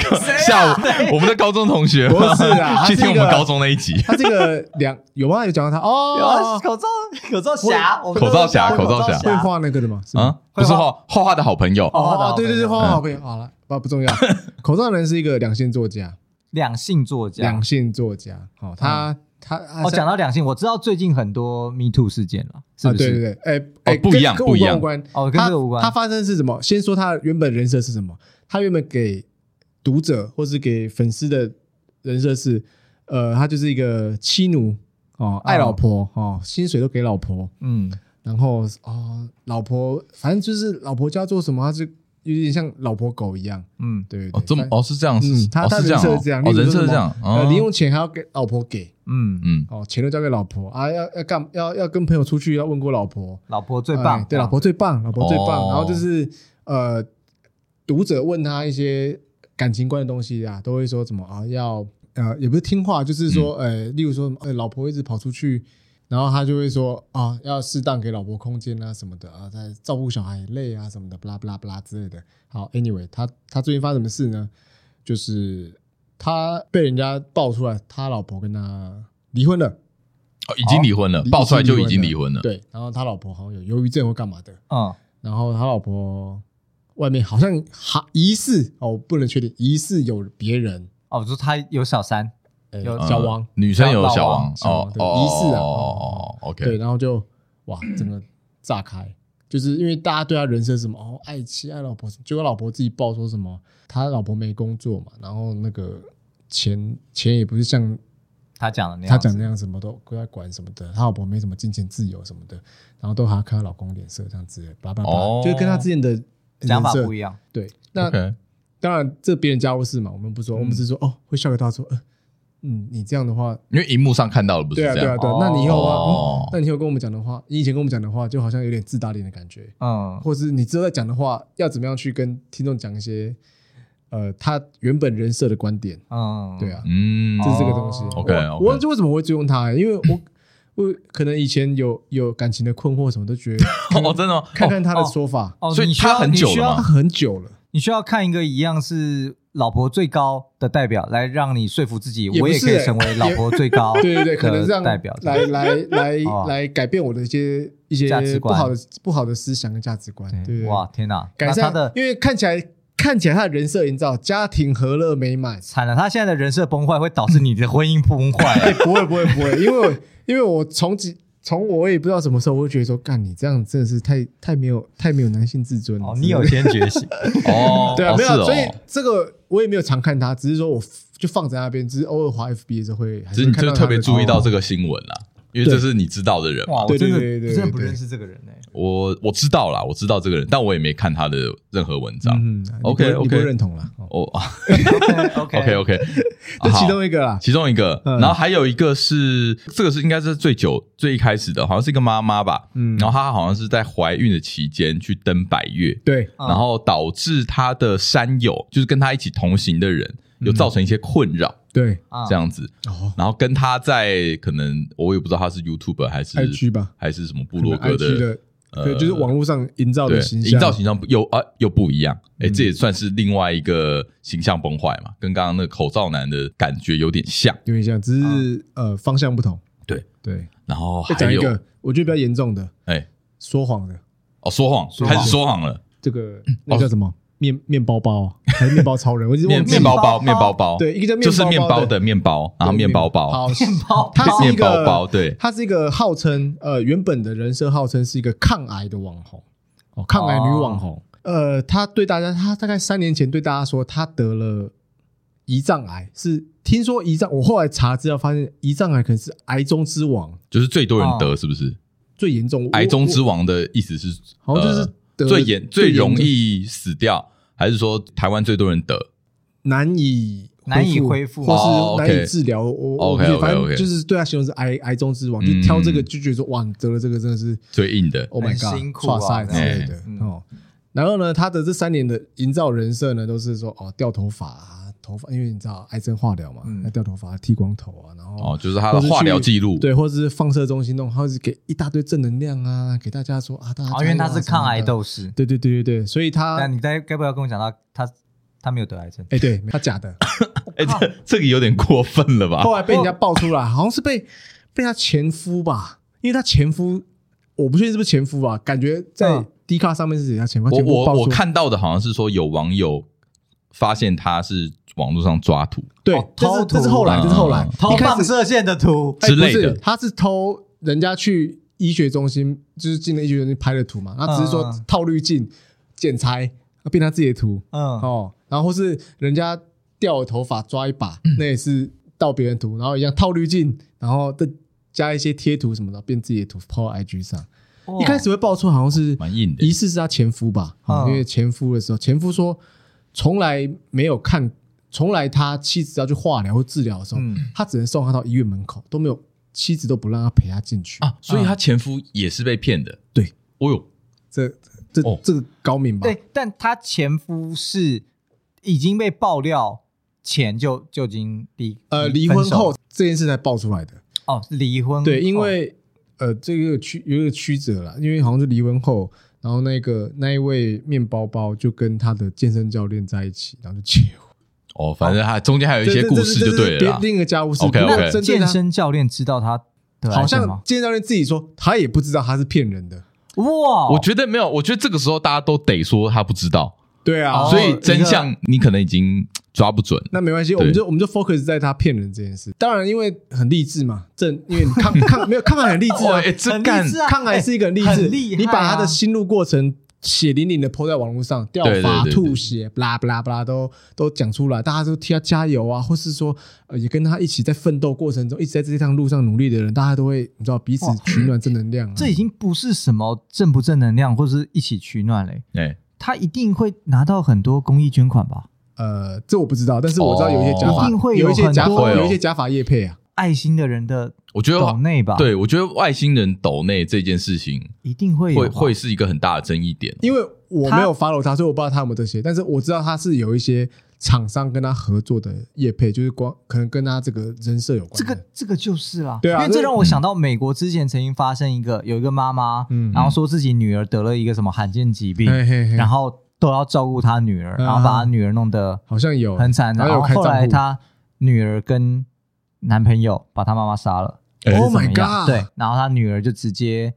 下午我们的高中同学。不是啊。去听我们高中那一集。他这个两有吗？有讲到他哦。口罩，口罩侠。口罩侠，口罩侠。会画那个的吗？啊，不是画画画的好朋友。哦，对对对，画画好朋友。好了，不不重要。口罩男是一个两性作家。两性作家。两性作家。好，他。他哦，讲到两性，我知道最近很多 Me Too 事件了，是不是？对对对，哎哎，不一样，不一样，无关哦，跟这个无关。他发生是什么？先说他原本人设是什么？他原本给读者或是给粉丝的人设是，呃，他就是一个妻奴哦，爱老婆哦，薪水都给老婆，嗯，然后哦，老婆反正就是老婆叫做什么，他就。有点像老婆狗一样，嗯，对，哦，这么哦是这样，是他他人设是这样，哦人设是这样，呃，零用钱还要给老婆给，嗯。嗯，哦，钱都交给老婆。啊，要要干要要跟朋友出去要问过老婆，老婆最棒，对，老婆最棒，老婆最棒，然后就是呃，读者问他一些感情观的东西啊，都会说什么啊，要呃也不是听话，就是说，呃，例如说，呃，老婆一直跑出去。然后他就会说啊，要适当给老婆空间啊什么的啊，在照顾小孩累啊什么的，不啦不啦不啦之类的。好，anyway，他他最近发生什么事呢？就是他被人家爆出来，他老婆跟他离婚了，哦，已经离婚了，爆出来就已经离婚了。对，然后他老婆好像有忧郁症或干嘛的，啊，然后他老婆外面好像还疑似哦，不能确定，疑似有别人哦，说他有小三。有小王，女生有小王哦，疑似啊，哦，OK，对，然后就哇，整个炸开，就是因为大家对他人生什么哦，爱妻爱老婆，结果老婆自己爆说什么，他老婆没工作嘛，然后那个钱钱也不是像他讲的那样，他讲那样什么都不在管什么的，他老婆没什么金钱自由什么的，然后都还要看他老公脸色这样子，叭叭叭，就是跟他之前的想法不一样，对，那当然这别人家务事嘛，我们不说，我们只是说哦，会笑给他说，呃。嗯，你这样的话，因为荧幕上看到了不是这样？对啊，对啊，对。那你以后的话，那你以后跟我们讲的话，你以前跟我们讲的话，就好像有点自打脸的感觉，嗯，或是你之后再讲的话，要怎么样去跟听众讲一些，呃，他原本人设的观点，嗯，对啊，嗯，就是这个东西。OK，我忘记为什么会追踪他，因为我我可能以前有有感情的困惑，什么都觉得 哦，真的，看看他的说法，所以他很久了，他很久了，你需要看一个一样是。老婆最高的代表来让你说服自己，我也可以成为老婆最高。对对对，可能这样代表来来来 来改变我的一些一些价值观，不好的不好的思想跟价值观。对哇，天哪！改善的，因为看起来看起来他的人设营造家庭和乐美满，惨了，他现在的人设崩坏会导致你的婚姻崩坏。不会不会不会，因为因为我从几从我也不知道什么时候，我会觉得说，干你这样真的是太太没有太没有男性自尊了。哦，你有先觉醒 哦，对啊，没有，所以这个我也没有常看他，只是说我就放在那边，只是偶尔滑 FB 的时候会，只是你就特别注意到这个新闻了。因为这是你知道的人嘛？哇，我真的真的不认识这个人呢。我我知道啦，我知道这个人，但我也没看他的任何文章。嗯，OK OK，不认同了。哦，OK。OK，这其中一个啦，其中一个。然后还有一个是这个是应该是最久最一开始的，好像是一个妈妈吧。嗯，然后她好像是在怀孕的期间去登百岳，对，然后导致她的山友，就是跟她一起同行的人，有造成一些困扰。对，这样子，然后跟他在可能我也不知道他是 YouTuber 还是 IG 吧，还是什么部落格的，对，就是网络上营造的形象，营造形象又啊又不一样，哎，这也算是另外一个形象崩坏嘛，跟刚刚那个口罩男的感觉有点像，有点像，只是呃方向不同，对。对，然后还有一个我觉得比较严重的，哎，说谎的，哦，说谎，开始说谎。了，这个 那叫什么？面面包包还是面包超人？我记得面面包包。面包包，对，一个叫就是面包的面包，然后面包包，好面包，它是一个对，它是一个号称呃原本的人设号称是一个抗癌的网红。哦，抗癌女网红。呃，他对大家，他大概三年前对大家说他得了胰脏癌，是听说胰脏，我后来查资料发现胰脏癌可能是癌中之王，就是最多人得，是不是？最严重。癌中之王的意思是，好像就是。最严最容易死掉，还是说台湾最多人得？难以难以恢复，或是难以治疗？我 OK 反正就是对他形容是癌癌中之王，就挑这个就觉得说哇，得了这个真的是最硬的，Oh my God，辛苦啊之类的哦。然后呢，他的这三年的营造人设呢，都是说哦掉头发。头发，因为你知道癌症化疗嘛，那掉头发、剃光头啊，然后哦，就是他的化疗记录，对，或者是放射中心弄，或者是给一大堆正能量啊，给大家说啊，大家因为他是抗癌斗士，对对对对对，所以他，那你该该不要跟我讲到他他没有得癌症？哎，对他假的，哎，这这个有点过分了吧？后来被人家爆出来，好像是被被他前夫吧，因为他前夫，我不确定是不是前夫啊，感觉在 D 卡上面是谁他前夫？我我我看到的好像是说有网友发现他是。网络上抓图，对，这是这是后来，这是后来偷放射线的图 之类的。他是偷人家去医学中心，就是进了医学中心拍的图嘛。他只是说套滤镜剪裁，变他自己的图。嗯哦，然后或是人家掉了头发抓一把，那也是盗别人图，然后一样套滤镜，然后再加一些贴图什么的，变自己的图抛到 IG 上。一开始会爆出好像是蛮硬的，疑似是他前夫吧？因为前夫的时候，前夫说从来没有看。从来他妻子要去化疗或治疗的时候，他只能送他到医院门口，都没有妻子都不让他陪他进去啊。所以他前夫也是被骗的。对，哦呦，这这这个高明吧？对，但他前夫是已经被爆料前就就已经离呃离婚后这件事才爆出来的哦，离婚对，因为呃这个曲有一个曲折啦，因为好像是离婚后，然后那个那一位面包包就跟他的健身教练在一起，然后就结婚。哦，反正他中间还有一些故事，就对了。另一个家务事。OK OK。健身教练知道他好像健身教练自己说，他也不知道他是骗人的。哇，我觉得没有，我觉得这个时候大家都得说他不知道。对啊，所以真相你可能已经抓不准。那没关系，我们就我们就 focus 在他骗人这件事。当然，因为很励志嘛，正因为你抗抗 没有抗癌很励志啊，这干抗癌是一个很励志，你把他的心路过程。血淋淋的泼在网络上，掉发、吐血，不啦不啦不啦，都都讲出来，大家都替他加油啊，或是说，呃，也跟他一起在奋斗过程中，一直在这趟路上努力的人，大家都会你知道彼此取暖正能量、啊。这已经不是什么正不正能量，或是一起取暖嘞。对，他一定会拿到很多公益捐款吧？呃，这我不知道，但是我知道有一些假法，有一些假法，有一些假法业配啊。爱心的人的，我觉得岛内吧，对，我觉得外星人抖内这件事情一定会会会是一个很大的争议点，因为我没有 follow 他，所以我不知道他有没有这些，但是我知道他是有一些厂商跟他合作的业配，就是光可能跟他这个人设有关。这个这个就是啊，对啊，因为这让我想到美国之前曾经发生一个，有一个妈妈，嗯，然后说自己女儿得了一个什么罕见疾病，然后都要照顾她女儿，然后把她女儿弄得好像有很惨，然后后来她女儿跟男朋友把她妈妈杀了，Oh my god！对，然后她女儿就直接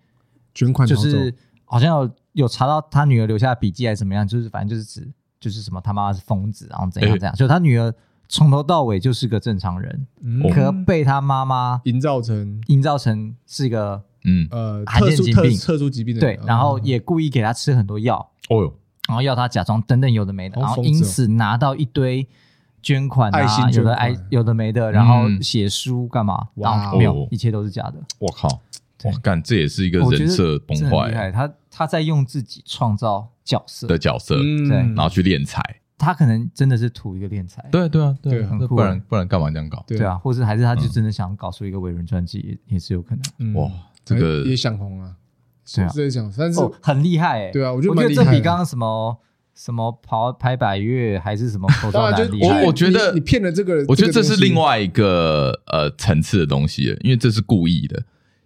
捐款，就是好像有有查到她女儿留下的笔记还是怎么样，就是反正就是指就是什么他妈妈是疯子，然后怎样怎样，就他女儿从头到尾就是个正常人，可被他妈妈营造成营造成是一个嗯。呃特殊特特殊疾病的，对，然后也故意给他吃很多药，哦哟，然后要他假装等等有的没的，然后因此拿到一堆捐款啊，有的爱有的没的，然后写书干嘛？哇，没有，一切都是假的。我靠，哇干，这也是一个人设崩坏。他他在用自己创造角色。的角色，对，然后去敛财。他可能真的是图一个敛财，对对啊，对，不然不然干嘛这样搞？对。啊，或是还是他就真的想搞出一个伟人传记，也也是有可能。哇，这个也想红啊，对啊，在想，但是很厉害哎，对啊，我觉得我觉得这比刚刚什么什么跑拍百越还是什么 口罩男厉害。我我觉得你骗了这个，我觉得这是另外一个呃层次的东西，因为这是故意的。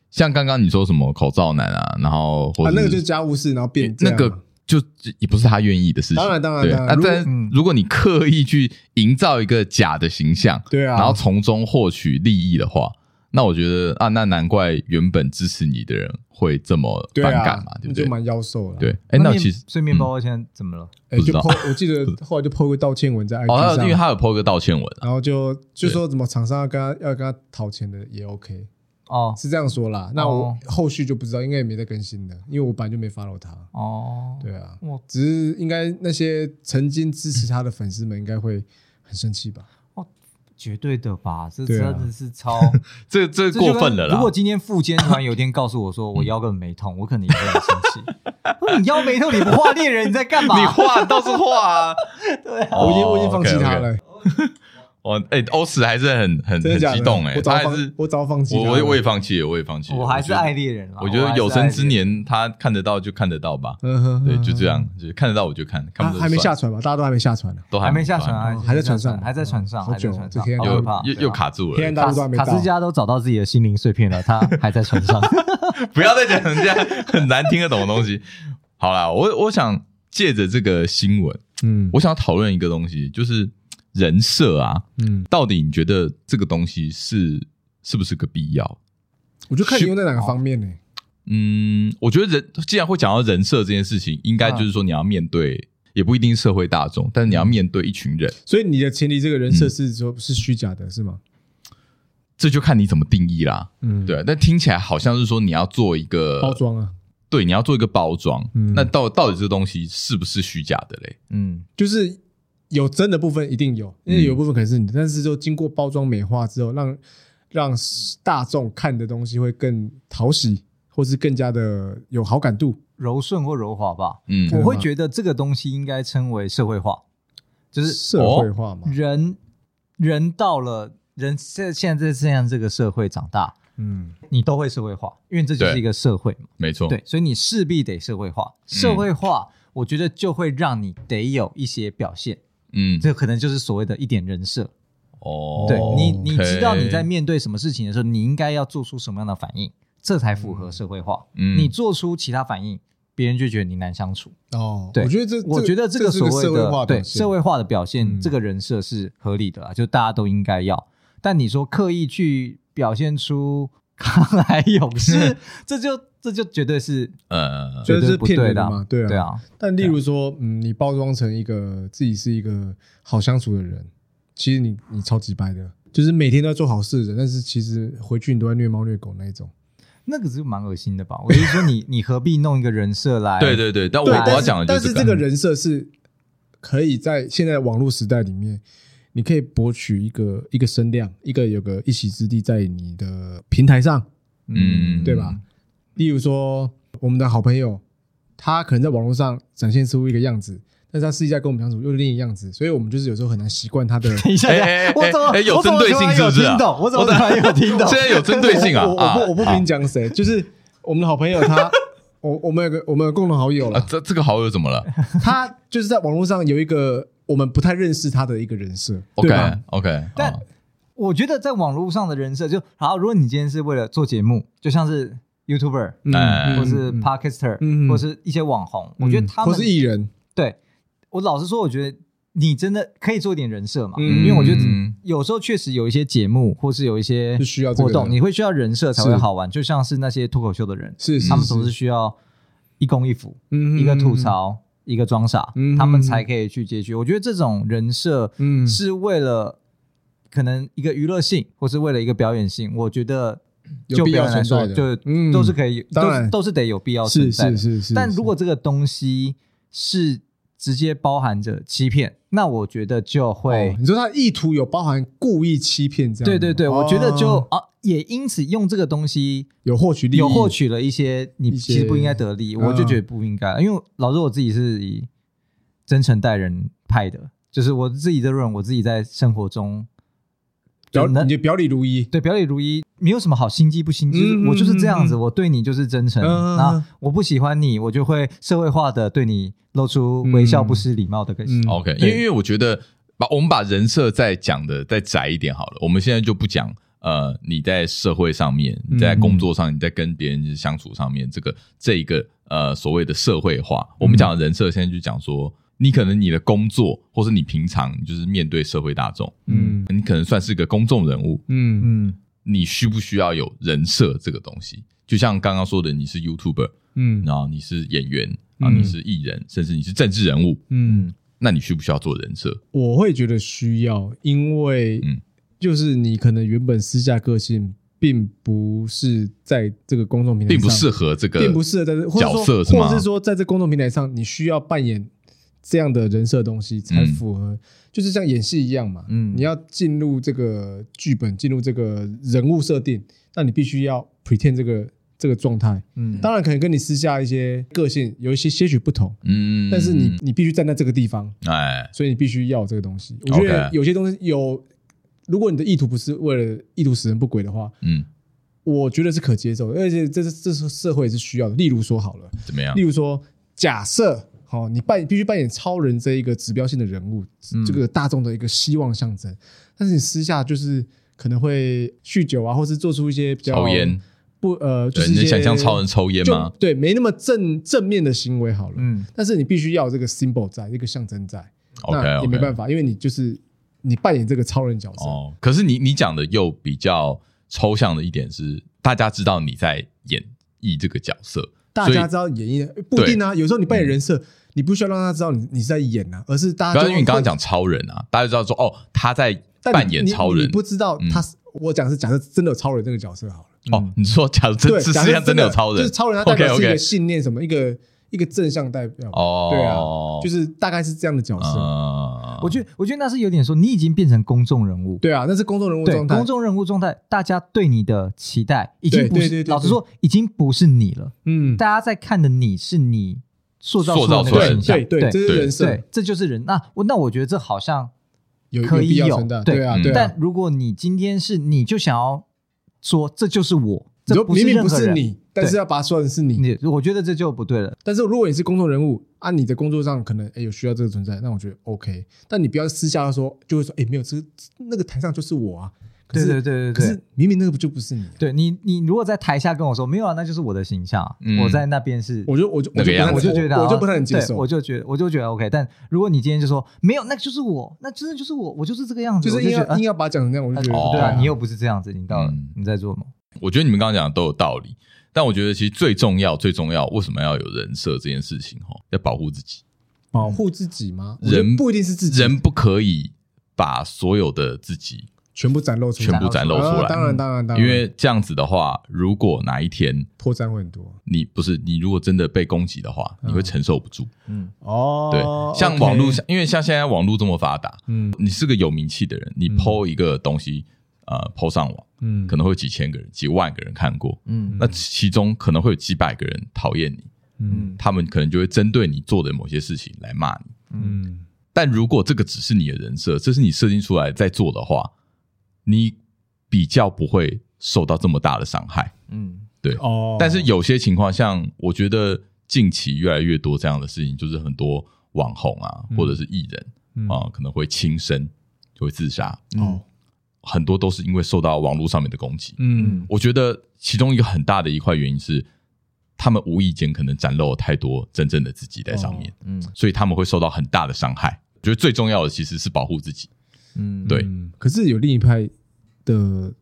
像刚刚你说什么口罩男啊，然后或者那个就是家务事，然后变那个。就也不是他愿意的事情，当然当然当然。但如果你刻意去营造一个假的形象，对啊，然后从中获取利益的话，那我觉得啊，那难怪原本支持你的人会这么反感嘛，对不对？就蛮妖兽了。对，哎，那其实所以面包现在怎么了？哎，就 po，我记得 后来就 po 个道歉文在 IG 上，因为他有 po 个道歉文，然后就就说怎么厂商要跟他要跟他讨钱的也 OK。哦，是这样说啦。那我后续就不知道，应该也没在更新的，因为我本来就没 follow 他。哦，对啊，只是应该那些曾经支持他的粉丝们应该会很生气吧？哦，绝对的吧？这真的是超，这这过分了啦。如果今天富坚突然有一天告诉我说 我腰根本没痛，我可能也会很生气。你腰没痛，你不画猎人，你在干嘛？你画倒是画啊。对，我已经我已经放弃他了。我哎，欧史还是很很很激动哎，他还是我早放弃，我我也放弃了，我也放弃。我还是爱猎人。我觉得有生之年他看得到就看得到吧，对，就这样，就看得到我就看。他还没下船吧？大家都还没下船呢，都还没下船啊，还在船上，还在船上，还在船上，又又又卡住了。卡斯加都找到自己的心灵碎片了，他还在船上。不要再讲人家很难听得懂的东西。好啦，我我想借着这个新闻，嗯，我想讨论一个东西，就是。人设啊，嗯，到底你觉得这个东西是是不是个必要？我就看你用在哪个方面呢？嗯，我觉得人既然会讲到人设这件事情，应该就是说你要面对，也不一定社会大众，但是你要面对一群人。所以你的前提，这个人设是说是虚假的，是吗？这就看你怎么定义啦。嗯，对。但听起来好像是说你要做一个包装啊，对，你要做一个包装。嗯，那到到底这个东西是不是虚假的嘞？嗯，就是。有真的部分一定有，因为有部分可能是你的，但是就经过包装美化之后，让让大众看的东西会更讨喜，或是更加的有好感度，柔顺或柔滑吧。嗯，我会觉得这个东西应该称为社会化，就是社会化嘛。人人到了人现现在在这样这个社会长大，嗯，你都会社会化，因为这就是一个社会嘛。没错，对，所以你势必得社会化。社会化，我觉得就会让你得有一些表现。嗯，这可能就是所谓的一点人设哦。对你，你知道你在面对什么事情的时候，你应该要做出什么样的反应，这才符合社会化。嗯，你做出其他反应，别人就觉得你难相处。哦，对，我觉得这，我觉得这个所谓的对社会化的表现，这个人设是合理的啊，就大家都应该要。但你说刻意去表现出慷慨勇士，这就。这就绝对是呃，绝对是骗人的嘛，对啊，对啊。但例如说，嗯，你包装成一个自己是一个好相处的人，其实你你超级掰的，就是每天都在做好事的人，但是其实回去你都在虐猫虐狗那一种，那个是蛮恶心的吧？我就说你 你何必弄一个人设来？对对对，但我我要讲的就是，但是这个人设是可以在现在网络时代里面，你可以博取一个一个声量，一个有个一席之地在你的平台上，嗯，对吧？例如说，我们的好朋友，他可能在网络上展现出一个样子，但是他私底下跟我们相处又是另一个样子，所以我们就是有时候很难习惯他的。等一下，我怎么有针对性？是不是？我怎么突然有听懂？现在有针对性啊！我我不我不明讲谁，就是我们的好朋友，他 我我们有个我们有共同好友了。这这个好友怎么了？他就是在网络上有一个我们不太认识他的一个人设。OK OK，但我觉得在网络上的人设就好。如果你今天是为了做节目，就像是。YouTuber，嗯，或是 Podcaster，嗯，或是一些网红，我觉得他们或是艺人，对，我老实说，我觉得你真的可以做一点人设嘛，因为我觉得有时候确实有一些节目，或是有一些需要活动，你会需要人设才会好玩，就像是那些脱口秀的人，是他们总是需要一公一辅，嗯，一个吐槽，一个装傻，他们才可以去接剧。我觉得这种人设，嗯，是为了可能一个娱乐性，或是为了一个表演性，我觉得。就必要存在的，就都是可以，当然都是得有必要存在的。是是是是。但如果这个东西是直接包含着欺骗，那我觉得就会，你说他意图有包含故意欺骗这样？对对对，我觉得就啊，也因此用这个东西有获取利益，有获取了一些你其实不应该得利，我就觉得不应该，因为老实我自己是以真诚待人派的，就是我自己的论，我自己在生活中。表你就表里如一，对，表里如一，没有什么好心机不心机，嗯、我就是这样子，嗯、我对你就是真诚。嗯、那我不喜欢你，我就会社会化的对你露出微笑，不失礼貌的个性。OK，因为因为我觉得把我们把人设再讲的再窄一点好了，我们现在就不讲呃你在社会上面，你在工作上，你在跟别人相处上面这个这一个呃所谓的社会化，我们讲的人设现在就讲说。你可能你的工作，或是你平常就是面对社会大众，嗯，你可能算是个公众人物，嗯。嗯，你需不需要有人设这个东西？就像刚刚说的，你是 YouTuber，嗯，然后你是演员，然后你是艺人，甚至你是政治人物，嗯，那你需不需要做人设？我会觉得需要，因为，嗯，就是你可能原本私下个性并不是在这个公众平台上，并不适合这个，并不适合在这角色，或者是说在这公众平台上，你需要扮演。这样的人设东西才符合，嗯、就是像演戏一样嘛。嗯，你要进入这个剧本，进入这个人物设定，那你必须要 pretend 这个这个状态。嗯，当然可能跟你私下一些个性有一些些许不同。嗯，但是你你必须站在这个地方，哎，所以你必须要这个东西。我觉得有些东西有，如果你的意图不是为了意图使人不轨的话，嗯，我觉得是可接受的，而且这是这是社会是需要的。例如说好了，怎么样？例如说假设。哦，你扮必须扮演超人这一个指标性的人物，嗯、这个大众的一个希望象征。但是你私下就是可能会酗酒啊，或是做出一些比较抽烟不呃，就是你想象超人抽烟吗？对，没那么正正面的行为好了。嗯，但是你必须要有这个 symbol 在，一个象征在。OK，那也没办法，okay. 因为你就是你扮演这个超人角色。哦，可是你你讲的又比较抽象的一点是，大家知道你在演绎这个角色，大家知道演绎不一定啊。有时候你扮演人设。嗯你不需要让他知道你你是在演呐、啊，而是大家就因为你刚刚讲超人啊，大家就知道说哦，他在扮演超人。你，不知道他我讲是假设真的有超人这个角色好了。哦，你说假如真实际上真的有超人，就是超人他代表是一个信念什么 okay, okay 一个一个正向代表。哦，对啊，就是大概是这样的角色。嗯、我觉得我觉得那是有点说你已经变成公众人物。对啊，那是公众人物状态。公众人物状态，大家对你的期待已经不是，老实说已经不是你了。嗯，大家在看的你是你。塑造出那个形象，对对，这是人设，这就是人。那我那我觉得这好像有可以有，对啊。但如果你今天是，你就想要说这就是我，这明明不是你，但是要把它说成是你，我觉得这就不对了。但是如果你是公众人物，按你的工作上可能哎有需要这个存在，那我觉得 OK。但你不要私下说，就会说哎没有，这那个台上就是我啊。对对对对对，可是明明那个不就不是你？对你，你如果在台下跟我说没有啊，那就是我的形象。我在那边是，我就我就我就我就觉得我就不太能接受，我就觉得我就觉得 OK。但如果你今天就说没有，那就是我，那真的就是我，我就是这个样子，就是硬要硬要把它讲成这样，我就觉得对啊，你又不是这样子，你到了你在做吗？我觉得你们刚刚讲的都有道理，但我觉得其实最重要最重要，为什么要有人设这件事情？哈，要保护自己，保护自己吗？人不一定是自己，人不可以把所有的自己。全部展露出来，全部展露出来。当然，当然，当然。因为这样子的话，如果哪一天破绽会很多，你不是你如果真的被攻击的话，你会承受不住。嗯，哦，对，像网络，因为像现在网络这么发达，嗯，你是个有名气的人，你 po 一个东西，呃，po 上网，嗯，可能会有几千个人、几万个人看过，嗯，那其中可能会有几百个人讨厌你，嗯，他们可能就会针对你做的某些事情来骂你，嗯，但如果这个只是你的人设，这是你设定出来在做的话。你比较不会受到这么大的伤害，嗯，对，哦。但是有些情况，像我觉得近期越来越多这样的事情，就是很多网红啊，或者是艺人啊，可能会轻生，就会自杀，哦，很多都是因为受到网络上面的攻击，嗯，我觉得其中一个很大的一块原因是，他们无意间可能展露了太多真正的自己在上面，嗯，所以他们会受到很大的伤害。我觉得最重要的其实是保护自己。嗯，对。可是有另一派的，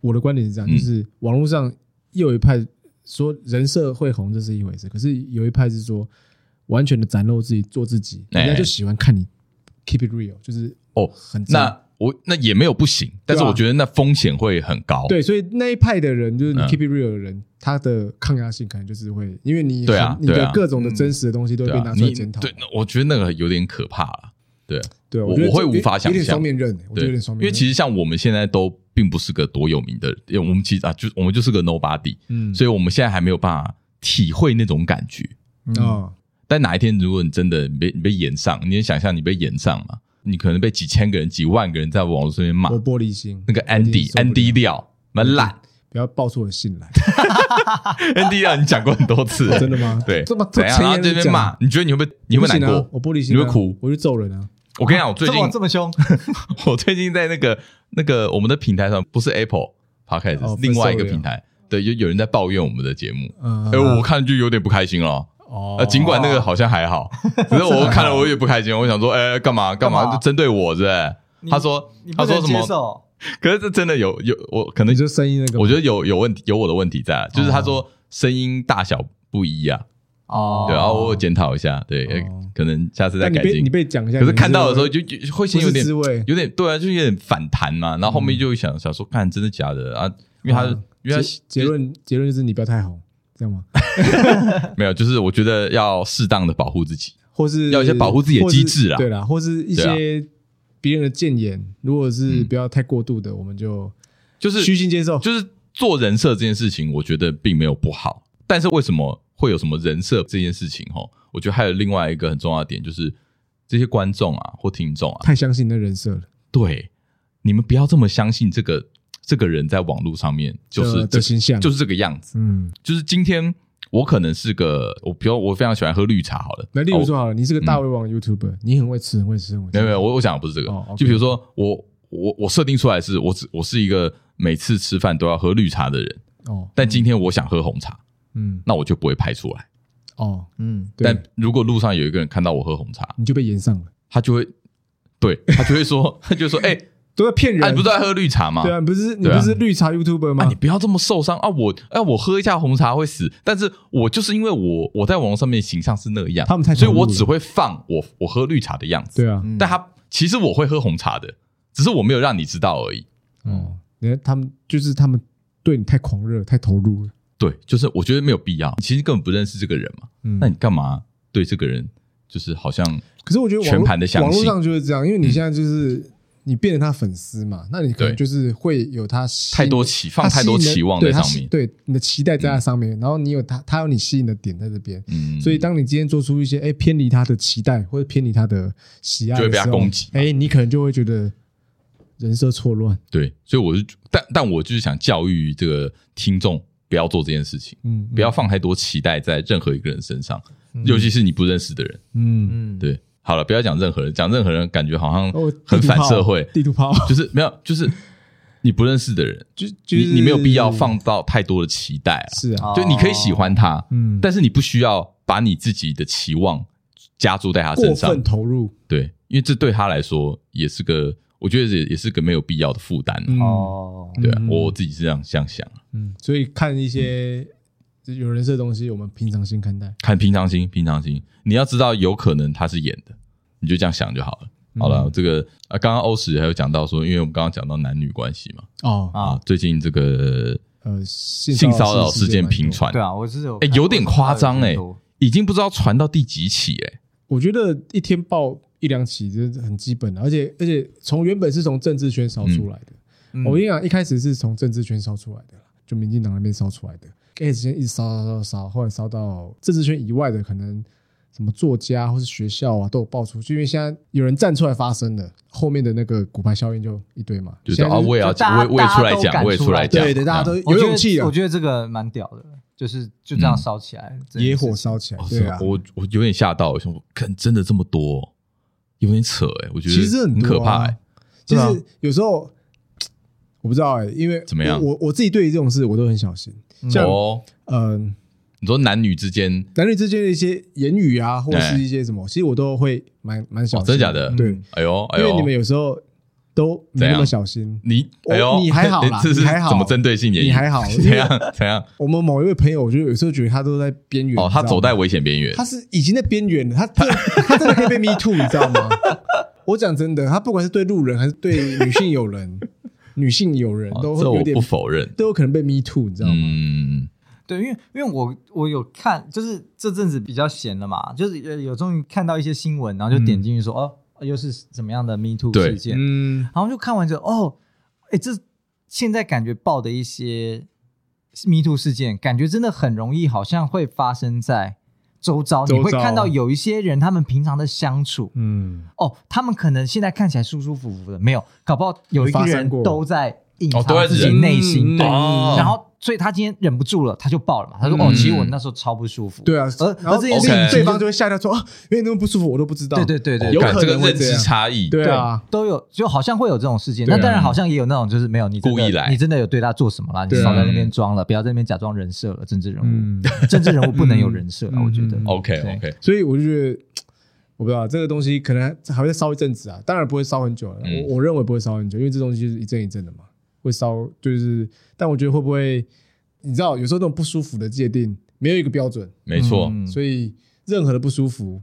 我的观点是这样，就是网络上又有一派说人设会红，这是一回事。可是有一派是说，完全的展露自己，做自己，人家就喜欢看你 keep it real，就是哦，很那我那也没有不行，但是我觉得那风险会很高。对，所以那一派的人就是你 keep it real 的人，他的抗压性可能就是会，因为你对啊，你的各种的真实的东西都会被拿出来检讨。对，我觉得那个有点可怕了。对，对我我会无法想象。有点双面刃，我觉得有点双面刃。因为其实像我们现在都并不是个多有名的，因为我们其实啊，就我们就是个 nobody，嗯，所以我们现在还没有办法体会那种感觉嗯。但哪一天如果你真的被你被演上，你能想象你被演上吗？你可能被几千个人、几万个人在网络上面骂，我玻璃心。那个 Andy Andy 料，蛮烂，不要爆出我的姓来。Andy 料，你讲过很多次，真的吗？对，这么怎样？然后这边骂，你觉得你会不会？你会难过？我玻璃心，你会哭？我就揍人啊！我跟你讲，我最近这么凶。我最近在那个那个我们的平台上，不是 Apple Podcast，另外一个平台，对，有有人在抱怨我们的节目，哎，我看就有点不开心了。哦，尽管那个好像还好，只是我看了我也不开心。我想说，哎，干嘛干嘛？就针对我，是不是？他说，他说什么？可是这真的有有我可能就声音那个，我觉得有有问题，有我的问题在，就是他说声音大小不一啊。哦，对，然后我检讨一下，对，可能下次再改进。你被讲一下，可是看到的时候就会先有点有点对啊，就有点反弹嘛。然后后面就想想说，看真的假的啊？因为他因为他结论结论就是你不要太红。这样吗？没有，就是我觉得要适当的保护自己，或是要一些保护自己的机制啦。对啦，或是一些别人的谏言，如果是不要太过度的，我们就就是虚心接受。就是做人设这件事情，我觉得并没有不好。但是为什么会有什么人设这件事情？吼，我觉得还有另外一个很重要的点，就是这些观众啊或听众啊，太相信那人设了。对，你们不要这么相信这个。这个人在网络上面就是这形象，就是这个样子。嗯，就是今天我可能是个我，比如我非常喜欢喝绿茶，好了，那例如说好了，你是个大胃王 YouTuber，你很会吃，很会吃。没有没有，我我想的不是这个，就比如说我我我设定出来是我只我是一个每次吃饭都要喝绿茶的人哦，但今天我想喝红茶，嗯，那我就不会拍出来。哦，嗯，但如果路上有一个人看到我喝红茶，你就被延上了，他就会对他就会说，他就说哎。都在骗人，你不是在喝绿茶吗？对啊，不是你不是绿茶 YouTuber 吗？你不要这么受伤啊！我哎，我喝一下红茶会死，但是我就是因为我我在网络上面形象是那样，他们才所以我只会放我我喝绿茶的样子。对啊，但他其实我会喝红茶的，只是我没有让你知道而已。哦，你看他们就是他们对你太狂热、太投入了。对，就是我觉得没有必要。你其实根本不认识这个人嘛，那你干嘛对这个人就是好像？可是我觉得全盘的相信，网络上就是这样，因为你现在就是。你变成他粉丝嘛？那你可能就是会有他太多期放太多期望在上面，对你的期待在他上面，然后你有他，他有你吸引的点在这边，嗯，所以当你今天做出一些哎偏离他的期待或者偏离他的喜爱，就会被他攻击，哎，你可能就会觉得人设错乱。对，所以我是，但但我就是想教育这个听众不要做这件事情，嗯，不要放太多期待在任何一个人身上，尤其是你不认识的人，嗯。嗯，对。好了，不要讲任何人，讲任何人感觉好像很反社会。地图炮就是没有，就是你不认识的人，就你你没有必要放到太多的期待啊。是啊，就你可以喜欢他，嗯，但是你不需要把你自己的期望加注在他身上，过分投入。对，因为这对他来说也是个，我觉得也也是个没有必要的负担。哦，对啊，我自己是这样这样想。嗯，所以看一些。有人设的东西，我们平常心看待，看平常心，平常心。你要知道，有可能他是演的，你就这样想就好了。嗯、好了，这个啊，刚刚欧史还有讲到说，因为我们刚刚讲到男女关系嘛，哦啊，最近这个呃性骚扰事件频传，对啊，我是有哎、欸，有点夸张哎，已经不知道传到第几起哎、欸。我觉得一天报一两起这是很基本的，而且而且从原本是从政治圈烧出来的，嗯、我跟你讲，一开始是从政治圈烧出来的，就民进党那边烧出来的。开始先一直烧烧烧烧，后来烧到政治圈以外的，可能什么作家或是学校啊，都有爆出去。因为现在有人站出来发声了，后面的那个骨牌效应就一堆嘛。就是啊，我也要讲，我也我也出来讲，我也出来讲。对对，大家都有勇气。我觉得这个蛮屌的，就是就这样烧起来，野火烧起来。对啊，我我有点吓到，我说看真的这么多，有点扯哎，我觉得其实很可怕哎。其实有时候我不知道哎，因为怎么样，我我自己对于这种事我都很小心。像嗯，你说男女之间，男女之间的一些言语啊，或者是一些什么，其实我都会蛮蛮小心。真的假的？对，哎呦，因为你们有时候都没那么小心。你哎呦，你还好啦，你还好？怎么针对性言语？你还好？怎样？怎样？我们某一位朋友，我觉得有时候觉得他都在边缘。哦，他走在危险边缘。他是已经在边缘了，他 他真的可以被 me too，你知道吗？我讲真的，他不管是对路人还是对女性友人、女性友人，都会有点不否认，都有可能被 me too，你知道吗？嗯，对，因为因为我我有看，就是这阵子比较闲了嘛，就是有终于看到一些新闻，然后就点进去说，哦，又是怎么样的 me too 事件，嗯，然后就看完之后，哦，哎，这现在感觉报的一些 me too 事件，感觉真的很容易，好像会发生在。周遭你会看到有一些人，他们平常的相处，嗯，哦，他们可能现在看起来舒舒服服的，没有，搞不好有一个人都在隐藏自己内心，对，然后。所以他今天忍不住了，他就爆了嘛。他说：“哦，其实我那时候超不舒服。”对啊，而而这件事情，对方就会吓到说：“啊，因为那么不舒服，我都不知道。”对对对对，有可能这个认知差异，对啊，都有，就好像会有这种事件。那当然，好像也有那种就是没有你故意来，你真的有对他做什么啦？你少在那边装了，不要在那边假装人设了。政治人物，政治人物不能有人设了，我觉得。OK OK，所以我就觉得，我不知道这个东西可能还会再烧一阵子啊。当然不会烧很久了，我我认为不会烧很久，因为这东西就是一阵一阵的嘛，会烧就是。但我觉得会不会？你知道，有时候那种不舒服的界定没有一个标准，没错，所以任何的不舒服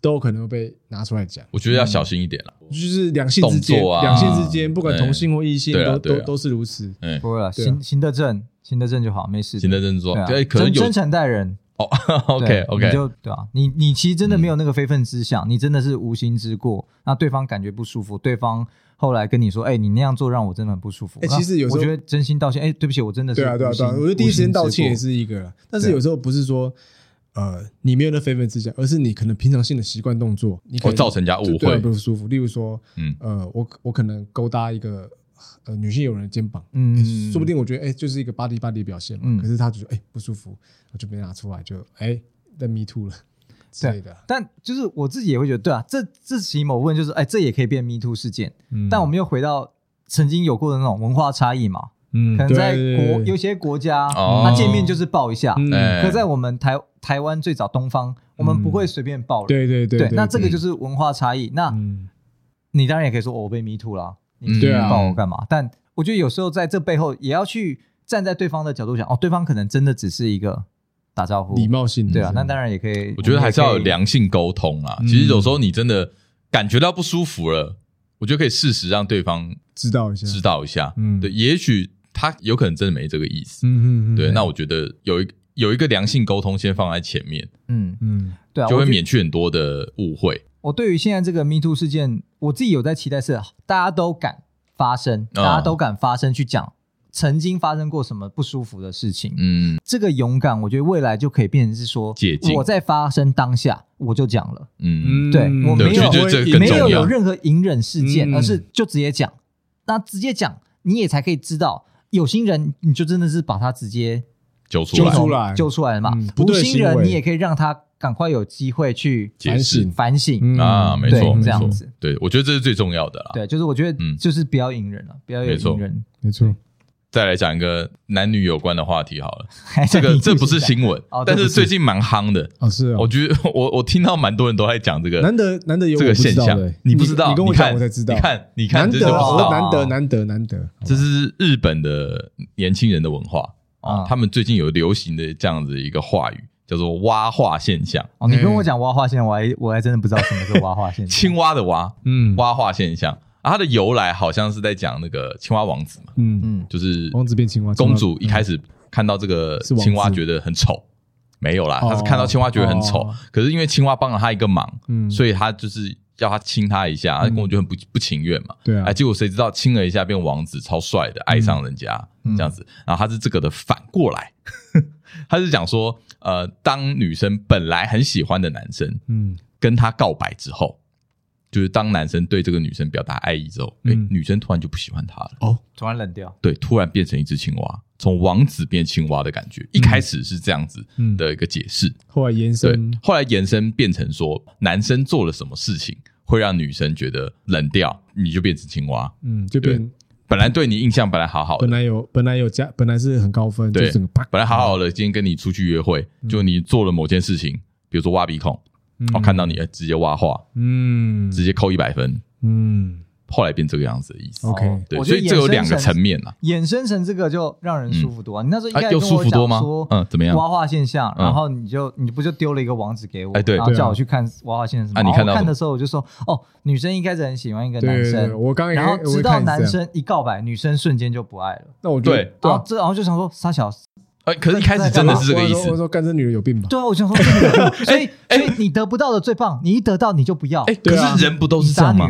都有可能会被拿出来讲。我觉得要小心一点了，就是两性之间，两性之间，不管同性或异性，都都都是如此。不会了，行行得正，行得正就好，没事。行得正做，对，可能有真诚待人。哦，OK OK，你就对啊，你你其实真的没有那个非分之想，你真的是无心之过，那对方感觉不舒服，对方。后来跟你说，哎，你那样做让我真的很不舒服。哎，其实有时候我觉得真心道歉，哎，对不起，我真的是。对啊，对啊，对啊，我觉得第一时间道歉也是一个，但是有时候不是说，呃，你没有那非分之想，而是你可能平常性的习惯动作，你会造成人家误会不舒服。例如说，嗯，呃，我我可能勾搭一个呃女性友人的肩膀，嗯，说不定我觉得哎，就是一个 body body 的表现嘛，可是他就说哎不舒服，我就没拿出来，就哎在 me too 了。对的，但就是我自己也会觉得，对啊，这这起某问就是，哎，这也可以变 Me Too 事件。嗯，但我们又回到曾经有过的那种文化差异嘛。嗯，可能在国有些国家，他见面就是抱一下。嗯，可在我们台台湾最早东方，我们不会随便抱人。对对对，那这个就是文化差异。那你当然也可以说，我被 Me Too 了，你随便抱我干嘛？但我觉得有时候在这背后，也要去站在对方的角度想，哦，对方可能真的只是一个。打招呼，礼貌性对啊，那当然也可以。我觉得还是要有良性沟通啊。其实有时候你真的感觉到不舒服了，我觉得可以适时让对方知道一下，知道一下。嗯，对，也许他有可能真的没这个意思。嗯嗯嗯。对，那我觉得有一有一个良性沟通先放在前面。嗯嗯，对啊，就会免去很多的误会。我对于现在这个 Me Too 事件，我自己有在期待是大家都敢发声，大家都敢发声去讲。曾经发生过什么不舒服的事情？嗯，这个勇敢，我觉得未来就可以变成是说，我在发生当下我就讲了。嗯，对，我没有没有有任何隐忍事件，而是就直接讲。那直接讲，你也才可以知道，有心人你就真的是把他直接揪出来，揪出来。了嘛。无心人你也可以让他赶快有机会去反省。反省。啊，没错，这样子。对，我觉得这是最重要的啦。对，就是我觉得，就是不要隐忍了，不要有隐忍，没错。再来讲一个男女有关的话题好了，这个这不是新闻，但是最近蛮夯的哦。是，我觉得我我听到蛮多人都在讲这个，难得难得有这个现象，你不知道？你跟我讲我才知道。你看，你看，难得难得难得难得，这是日本的年轻人的文化啊，他们最近有流行的这样子一个话语，叫做“蛙化现象”。哦，你跟我讲蛙化现象，我还我还真的不知道什么是蛙化现象。青蛙的蛙，嗯，蛙化现象。啊，它的由来好像是在讲那个青蛙王子嘛，嗯嗯，就是王子变青蛙，公主一开始看到这个青蛙觉得很丑，没有啦，她是看到青蛙觉得很丑，可是因为青蛙帮了她一个忙，嗯，所以她就是要她亲她一下，公主就很不不情愿嘛，对啊，哎，结果谁知道亲了一下变王子超帅的，爱上人家这样子，然后他是这个的反过来，他是讲说，呃，当女生本来很喜欢的男生，嗯，跟他告白之后。就是当男生对这个女生表达爱意之后，哎、嗯，女生突然就不喜欢他了，哦，突然冷掉，对，突然变成一只青蛙，从王子变青蛙的感觉，嗯、一开始是这样子的一个解释，嗯、后来延伸，后来延伸变成说，男生做了什么事情会让女生觉得冷掉，你就变成青蛙，嗯，就变本来对你印象本来好好的，本来有本来有加，本来是很高分，对，本来好好的，今天跟你出去约会，嗯、就你做了某件事情，比如说挖鼻孔。我看到你，直接挖话，嗯，直接扣一百分，嗯，后来变这个样子的意思。OK，对，所以这有两个层面啦，衍生成这个就让人舒服多。你那时候又舒服多吗？嗯，怎么样？挖画现象，然后你就你不就丢了一个网址给我，哎，对，然后叫我去看挖画现象什么？啊，你看到看的时候我就说，哦，女生一开始很喜欢一个男生，我刚然后直到男生一告白，女生瞬间就不爱了。那我就对，然后这然后就想说傻小。哎，可是一开始真的是这个意思。我说干这女人有病吧？对啊，我想说，所以所以你得不到的最棒，你一得到你就不要。哎，可是人不都是这样吗？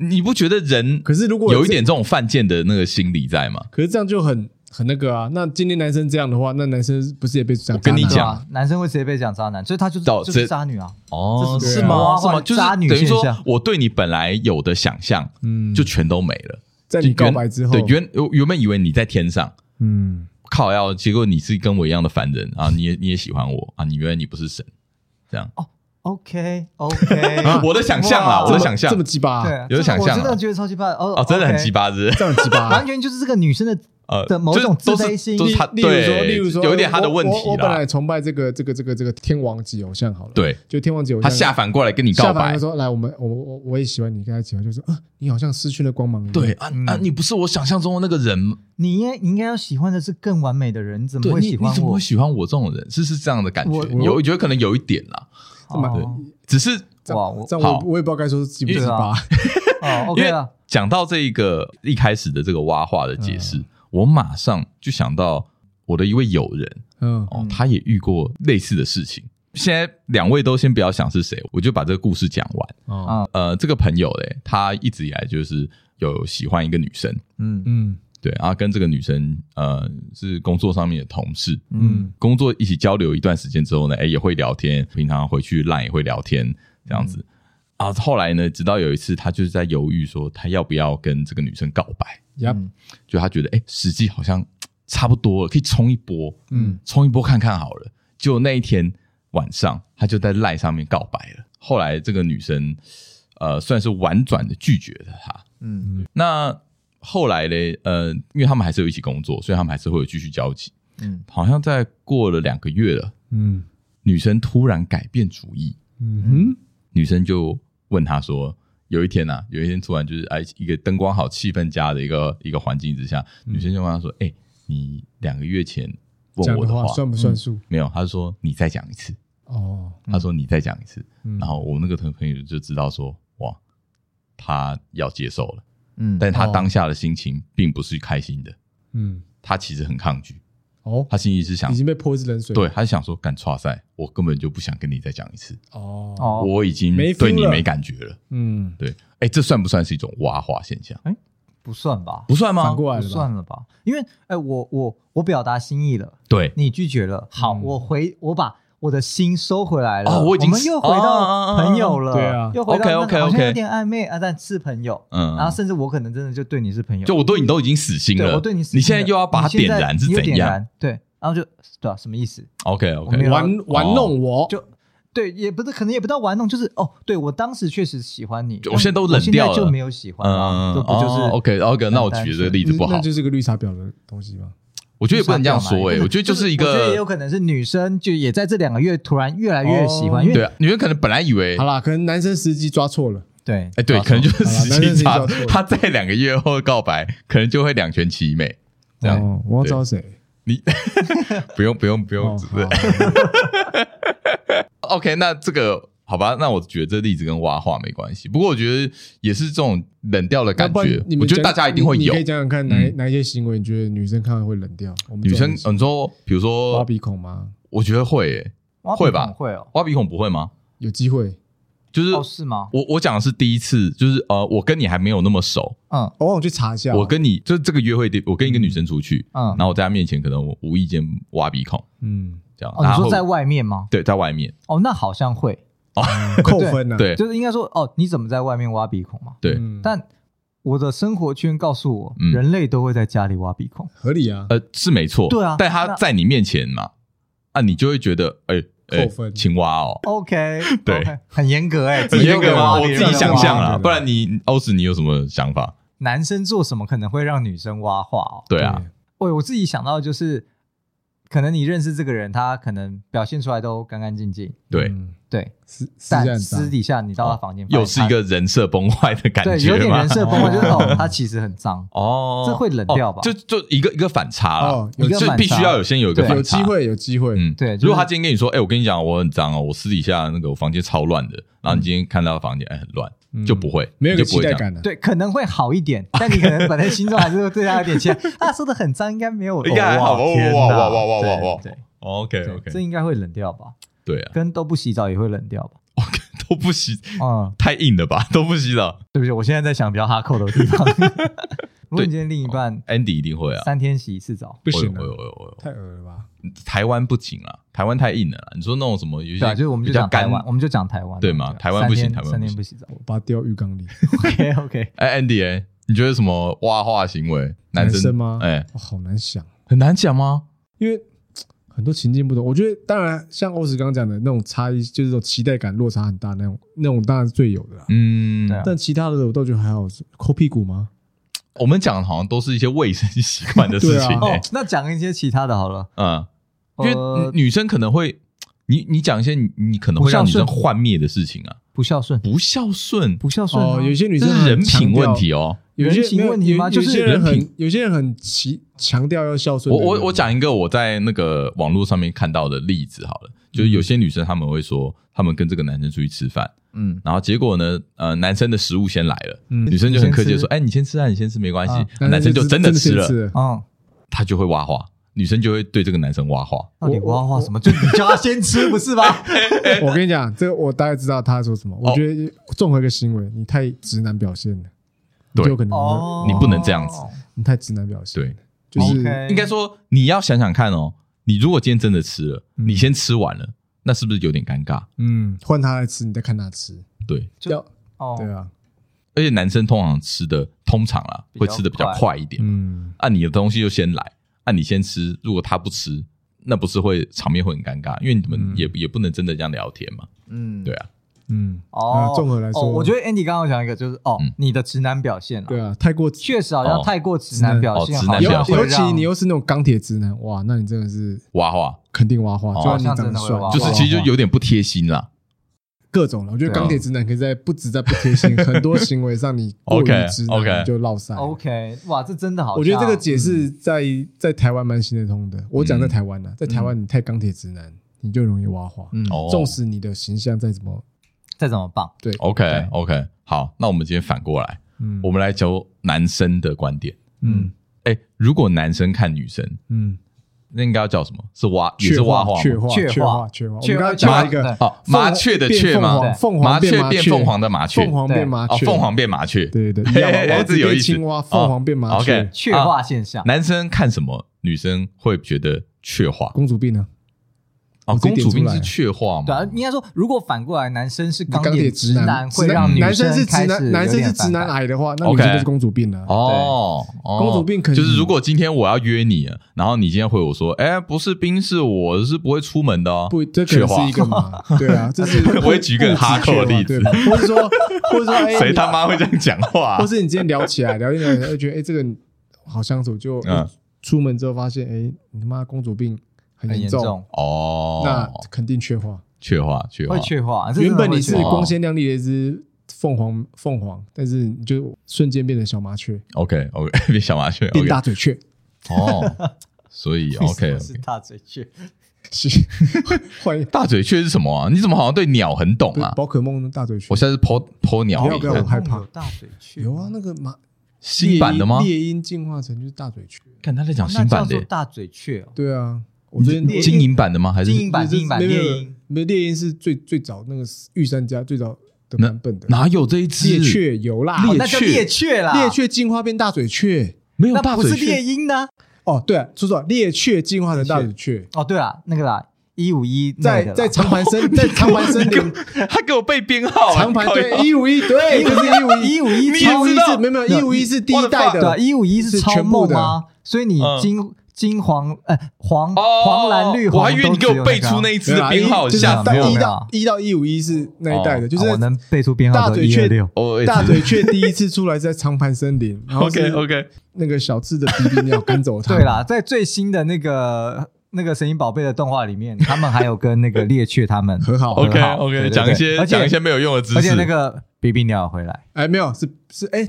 你不觉得人可是如果有一点这种犯贱的那个心理在吗？可是这样就很很那个啊。那今天男生这样的话，那男生不是也被讲？我跟你讲，男生会直接被讲渣男，所以他就是就是渣女啊。哦，是吗？是吗？就是等于说，我对你本来有的想象，嗯，就全都没了。在你告白之后，对原原本以为你在天上，嗯。靠！要结果你是跟我一样的凡人啊！你也你也喜欢我啊！你原来你不是神，这样哦。OK OK，我的想象啊，我的想象这么鸡巴，对，有的想象，我真的觉得超级巴哦哦，真的很鸡巴，是这样鸡巴，完全就是这个女生的呃的某种自卑心。例例如说，例如说，有一点他的问题。我本来崇拜这个这个这个这个天王级偶像好了，对，就天王级偶像，他下凡过来跟你告白，说来我们我我我也喜欢你，跟他喜欢，就说啊，你好像失去了光芒。对啊啊，你不是我想象中的那个人。你应你应该要喜欢的是更完美的人，怎么会喜欢我？你怎么会喜欢我这种人？是是这样的感觉，有我觉得可能有一点啦。对，只是。哇，我这我我也不知道该说是几不几八。哦，OK 了。讲到这一个一开始的这个蛙化的解释，我马上就想到我的一位友人，嗯，哦，他也遇过类似的事情。现在两位都先不要想是谁，我就把这个故事讲完。哦，呃，这个朋友嘞，他一直以来就是有喜欢一个女生，嗯。嗯，对，然后跟这个女生呃是工作上面的同事，嗯，工作一起交流一段时间之后呢，哎，也会聊天，平常回去 LINE 也会聊天。这样子啊，后来呢，直到有一次，他就是在犹豫说，他要不要跟这个女生告白。嗯，就他觉得，哎，时机好像差不多了，可以冲一波，嗯，冲一波看看好了。就那一天晚上，他就在赖上面告白了。后来这个女生，呃，算是婉转的拒绝了他。嗯，那后来嘞，呃，因为他们还是有一起工作，所以他们还是会有继续交集。嗯，好像在过了两个月了，嗯，女生突然改变主意。嗯哼。女生就问他说：“有一天呐、啊，有一天突然就是哎，一个灯光好、气氛佳的一个一个环境之下，嗯、女生就问他说：‘哎、欸，你两个月前问我的话，算不算数、嗯？’没有，他就说你再讲一次。哦，他说你再讲一次。嗯、然后我那个朋朋友就知道说，哇，他要接受了。嗯，但他当下的心情并不是开心的。嗯，他其实很抗拒。”哦，他心里是想已经被泼一次冷水，对，他是想说干剉赛，我根本就不想跟你再讲一次。哦，我已经对你没感觉了。嗯，对，哎，这算不算是一种挖化现象？哎，不算吧？不算吗？反过来不算了吧？因为哎，我我我表达心意了，对，你拒绝了，好，我回我把我的心收回来了。哦，我已经我们又回到朋友了，对啊，又回到 OK OK OK，好像有点暧昧啊，但是朋友，嗯，然后甚至我可能真的就对你是朋友，就我对你都已经死心了，我对你死心，你现在又要把它点燃是怎样？对，然后就对啊，什么意思？OK OK，玩玩弄我，就对，也不是，可能也不到玩弄，就是哦，对我当时确实喜欢你，我现在都冷掉了，就没有喜欢了，不就是 OK OK？那我举这个例子不好，那就是个绿茶婊的东西吗？我觉得也不能这样说诶，我觉得就是一个，我觉得也有可能是女生就也在这两个月突然越来越喜欢，因为对啊，女生可能本来以为好啦，可能男生时机抓错了，对，哎对，可能就是时机差，他在两个月后告白，可能就会两全其美，这样。我要找谁？你不用不用不用，对。OK，那这个。好吧，那我觉得这例子跟挖话没关系。不过我觉得也是这种冷掉的感觉。我觉得大家一定会有。你可以讲讲看哪哪一些行为，你觉得女生看了会冷掉？女生，你说，比如说挖鼻孔吗？我觉得会，会吧？会哦。挖鼻孔不会吗？有机会，就是哦，是吗？我我讲的是第一次，就是呃，我跟你还没有那么熟。嗯，我我去查一下。我跟你就这个约会，我跟一个女生出去，嗯，然后我在她面前可能我无意间挖鼻孔，嗯，这样。你说在外面吗？对，在外面。哦，那好像会。扣分了，对，就是应该说，哦，你怎么在外面挖鼻孔嘛？对，但我的生活圈告诉我，人类都会在家里挖鼻孔，合理啊，呃，是没错，对啊，但他在你面前嘛，啊，你就会觉得，哎，扣分，青蛙哦，OK，对，很严格，哎，很严格吗？我自己想象啦，不然你欧子，你有什么想法？男生做什么可能会让女生挖话？哦？对啊，喂，我自己想到就是。可能你认识这个人，他可能表现出来都干干净净。对对，但私底下你到他房间，又是一个人设崩坏的感觉，对，有点人设崩坏，就是 哦，他其实很脏哦，这会冷掉吧？就就一个一个反差了，就必须要有先有一个反差，有机会有机会，嗯，对。如果他今天跟你说，哎，我跟你讲，我很脏哦，我私底下那个我房间超乱的，然后你今天看到房间哎很乱。就不会没有期待感了，对，可能会好一点，但你可能本来心中还是对他有点期待。他说的很脏，应该没有，应该还好。哇哇哇哇哇哇！对，OK OK，这应该会冷掉吧？对啊，跟都不洗澡也会冷掉吧都不洗，嗯，太硬了吧？都不洗澡，对不起，我现在在想比较哈扣的地方。如果你今天另一半，Andy 一定会啊，三天洗一次澡，不行，太恶了吧？台湾不行啊，台湾太硬了。你说那种什么，有些就是我们就讲台湾，我们就讲台湾，对吗？台湾不行，台湾三天不洗澡，我把它丢浴缸里。OK OK。哎，Andy，哎，你觉得什么挖化行为？男生吗？哎，好难想，很难讲吗？因为很多情境不同。我觉得，当然像欧石刚讲的那种差异，就是说期待感落差很大那种，那种当然是最有的啦。嗯，但其他的我倒觉得还好。抠屁股吗？我们讲的好像都是一些卫生习惯的事情。哦，那讲一些其他的好了。嗯，因为女生可能会，你你讲一些你可能会让女生幻灭的事情啊，不孝顺，不孝顺，不孝顺。哦，有些女生是人品问题哦，有些人品问题吗？就是人品，有些人很强强调要孝顺。我我我讲一个我在那个网络上面看到的例子好了，就是有些女生她们会说，她们跟这个男生出去吃饭。嗯，然后结果呢？呃，男生的食物先来了，女生就很客气的说：“哎，你先吃啊，你先吃没关系。”男生就真的吃了，嗯，他就会挖话，女生就会对这个男生挖话。到底挖话什么？就你叫他先吃不是吗？我跟你讲，这个我大概知道他说什么。我觉得综合一个行为，你太直男表现了，对，可能你不能这样子，你太直男表现。对，就是应该说你要想想看哦，你如果今天真的吃了，你先吃完了。那是不是有点尴尬？嗯，换他来吃，你再看他吃，对，就哦，对啊。而且男生通常吃的，通常啊，会吃的比较快一点。嗯，按你的东西就先来，按你先吃。如果他不吃，那不是会场面会很尴尬？因为你们也也不能真的这样聊天嘛。嗯，对啊。嗯，哦，综合来说，我觉得 Andy 刚刚讲一个就是哦，你的直男表现，对啊，太过确实好像太过直男表现，尤其你又是那种钢铁直男，哇，那你真的是挖话，肯定挖话，就算你长得帅，就是其实就有点不贴心啦，各种了。我觉得钢铁直男可以在不止在不贴心，很多行为上你过于直男就落赛。OK，哇，这真的好。我觉得这个解释在在台湾蛮行得通的。我讲在台湾呢，在台湾你太钢铁直男，你就容易挖花。嗯，纵使你的形象再怎么。再怎么棒，对，OK OK，好，那我们今天反过来，嗯，我们来求男生的观点，嗯，哎，如果男生看女生，嗯，那应该要叫什么？是蛙，也是蛙黄，雀花，雀花，雀花。我们刚刚讲一个哦，麻雀的雀吗？麻雀变凤凰的麻雀，凤凰变麻雀，凤凰变麻雀，对对对，王子变青蛙，凤凰变麻雀，雀化现象。男生看什么，女生会觉得雀化？公主病呢？哦，公主病是雀化嘛？对啊，应该说，如果反过来，男生是钢铁直男，会让女生男生是直男，男生是直男癌的话，那女生就是公主病了。哦，公主病可就是如果今天我要约你，然后你今天回我说，哎，不是冰是，我是不会出门的哦。不，这可能是一个嘛？对啊，这是我会举一个 哈扣的例子，或者说，或者说，谁他妈会这样讲话？或是你今天聊起来，聊一聊，就觉得哎，这个好相处，就出门之后发现，哎，你他妈公主病。很严重哦，那肯定缺化，缺化，缺化，会缺化。原本你是光鲜亮丽的一只凤凰，凤凰，但是你就瞬间变成小麻雀。OK，OK，变小麻雀，变大嘴雀。哦，所以 OK，是大嘴雀。是，欢迎大嘴雀是什么啊？你怎么好像对鸟很懂啊？宝可梦的大嘴雀，我现在是泼泼鸟，不要不要，我害怕。大嘴雀有啊，那个马新版的吗？猎鹰进化成就是大嘴雀。看他在讲新版的大嘴雀。对啊。我觉得金银版的吗？还是金银版？金银版猎鹰，没有猎鹰是最最早那个御三家最早的版本的。哪有这一只猎雀有啦？那叫猎雀啦，猎雀进化变大嘴雀，没有大嘴雀。不是猎鹰呢？哦，对啊，说错了，猎雀进化成大嘴雀。哦，对啊，那个啦，一五一在在长盘森，在长盘森林，他给我背编号。长盘对一五一对，就是一五一，一五一超一是没有没有一五一是第一代的，一五一是全部的吗？所以你金。金黄哎黄黄蓝绿黄，我还以为你给我背出那一支的编号，吓死我！一到一到一五一是那一代的，就是我能背出编号。大嘴雀，大嘴雀第一次出来在长盘森林，OK OK，那个小智的比比鸟跟走它。对啦，在最新的那个那个神奇宝贝的动画里面，他们还有跟那个猎雀他们很好。OK OK，讲一些讲一些没有用的知识。而且那个比比鸟回来，哎，没有，是是哎，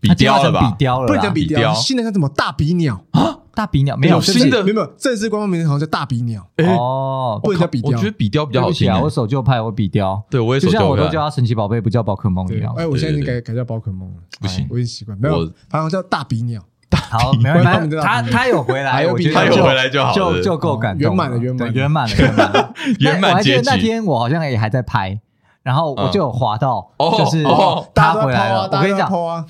比雕了吧？比雕了，不能讲比雕，新的叫什么大比鸟啊？大比鸟没有新的，没有正式官方名字好像叫大比鸟。哦，不能叫比雕，我觉得比雕比较好听。我手就拍我比雕，对我也手就像我都叫它神奇宝贝，不叫宝可梦一样。哎，我现在已经改改叫宝可梦了，不行，我已经习惯。没有，好像叫大比鸟。好，没关系，他他有回来，我觉得他有回来就好，就就够感动，圆满了，圆满，圆满了，圆满了。圆满结局。我还记得那天我好像也还在拍。然后我就有滑到，就是他回来了。我跟你讲，我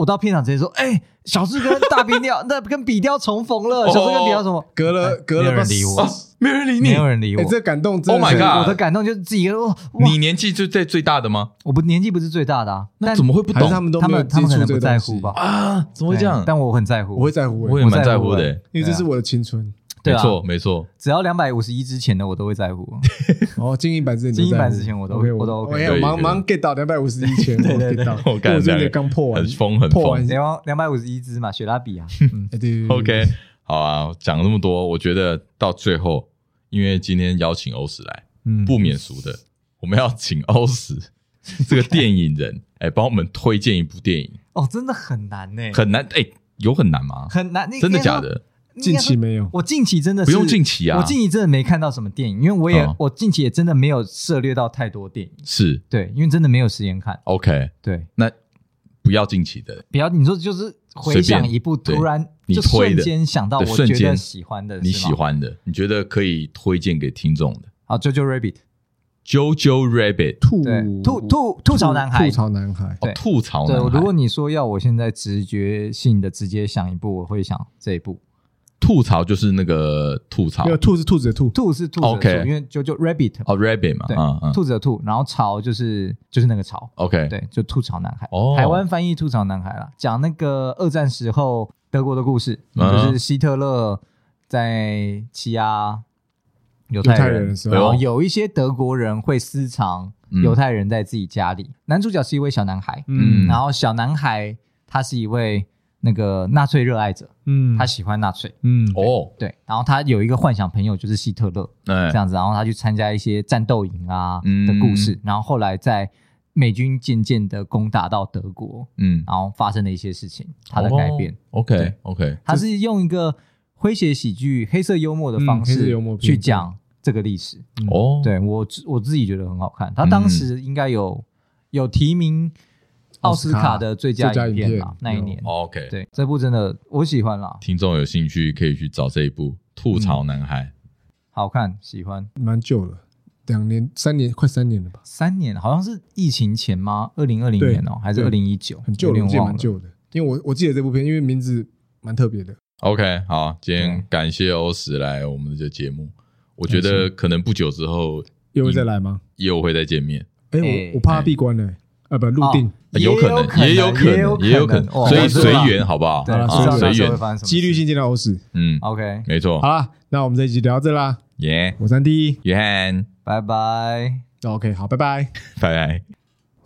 我到片场直接说：“ 哎，小智跟大冰雕，那跟比雕重逢了。”小智跟比雕什么？隔了隔了，没人理我，没人理你，没有人理我。这感动，Oh my god！我的感动就是自己说，你年纪就最最大的吗？我不年纪不是最大的啊，那怎么会不懂？他们都他们他们可能不在乎吧？啊，怎么会这样？但我很在乎，我会在乎，我也蛮在乎的，因为这是我的青春。没错，没错，只要两百五十一之前的我都会在乎。哦，精英版之前，精英版之前我都我都 OK。我忙忙 get 到两百五十一前，对对对，我感觉刚破完，很疯很疯。两两百五十一只嘛，雪拉比啊。对，OK，好啊，讲了那么多，我觉得到最后，因为今天邀请欧史来，嗯，不免俗的，我们要请欧史这个电影人，哎，帮我们推荐一部电影。哦，真的很难呢，很难，哎，有很难吗？很难，真的假的？近期没有，我近期真的是不用近期啊，我近期真的没看到什么电影，因为我也我近期也真的没有涉猎到太多电影，是。对，因为真的没有时间看。OK，对，那不要近期的，不要你说就是回想一部突然你瞬间想到我觉得喜欢的，你喜欢的，你觉得可以推荐给听众的。好，Jojo Rabbit，Jojo Rabbit，吐吐吐吐槽男孩，吐槽男孩，哦，吐槽男孩。对，如果你说要我现在直觉性的直接想一部，我会想这一部。吐槽就是那个吐槽，没有兔是兔子的兔，兔是兔子的兔，因为就就 rabbit 哦 rabbit 嘛，对，兔子的兔，然后槽就是就是那个槽，OK，对，就吐槽男孩，台湾翻译吐槽男孩啦，讲那个二战时候德国的故事，就是希特勒在欺压犹太人的时候，然后有一些德国人会私藏犹太人在自己家里，男主角是一位小男孩，嗯，然后小男孩他是一位。那个纳粹热爱者，嗯，他喜欢纳粹，嗯，哦，对，然后他有一个幻想朋友就是希特勒，这样子，然后他去参加一些战斗营啊的故事，然后后来在美军渐渐的攻打到德国，嗯，然后发生了一些事情，他的改变，OK OK，他是用一个诙谐喜剧、黑色幽默的方式去讲这个历史，哦，对我我自己觉得很好看，他当时应该有有提名。奥斯卡的最佳影片嘛，那一年。OK，对，这部真的我喜欢啦。听众有兴趣可以去找这一部《吐槽男孩》，好看，喜欢。蛮旧了，两年、三年，快三年了吧？三年，好像是疫情前吗？二零二零年哦，还是二零一九？很旧了，蛮旧的。因为我我记得这部片，因为名字蛮特别的。OK，好，今天感谢欧石来我们的这节目。我觉得可能不久之后又会再来吗？又会再见面。哎，我我怕他闭关了。啊不，入定有可能，也有可能，也有可能，所以随缘，好不好？对，随缘，几率性见到欧史。嗯，OK，没错。好了，那我们这一集聊到这啦。耶，我三弟，约翰，拜拜。OK，好，拜拜，拜拜。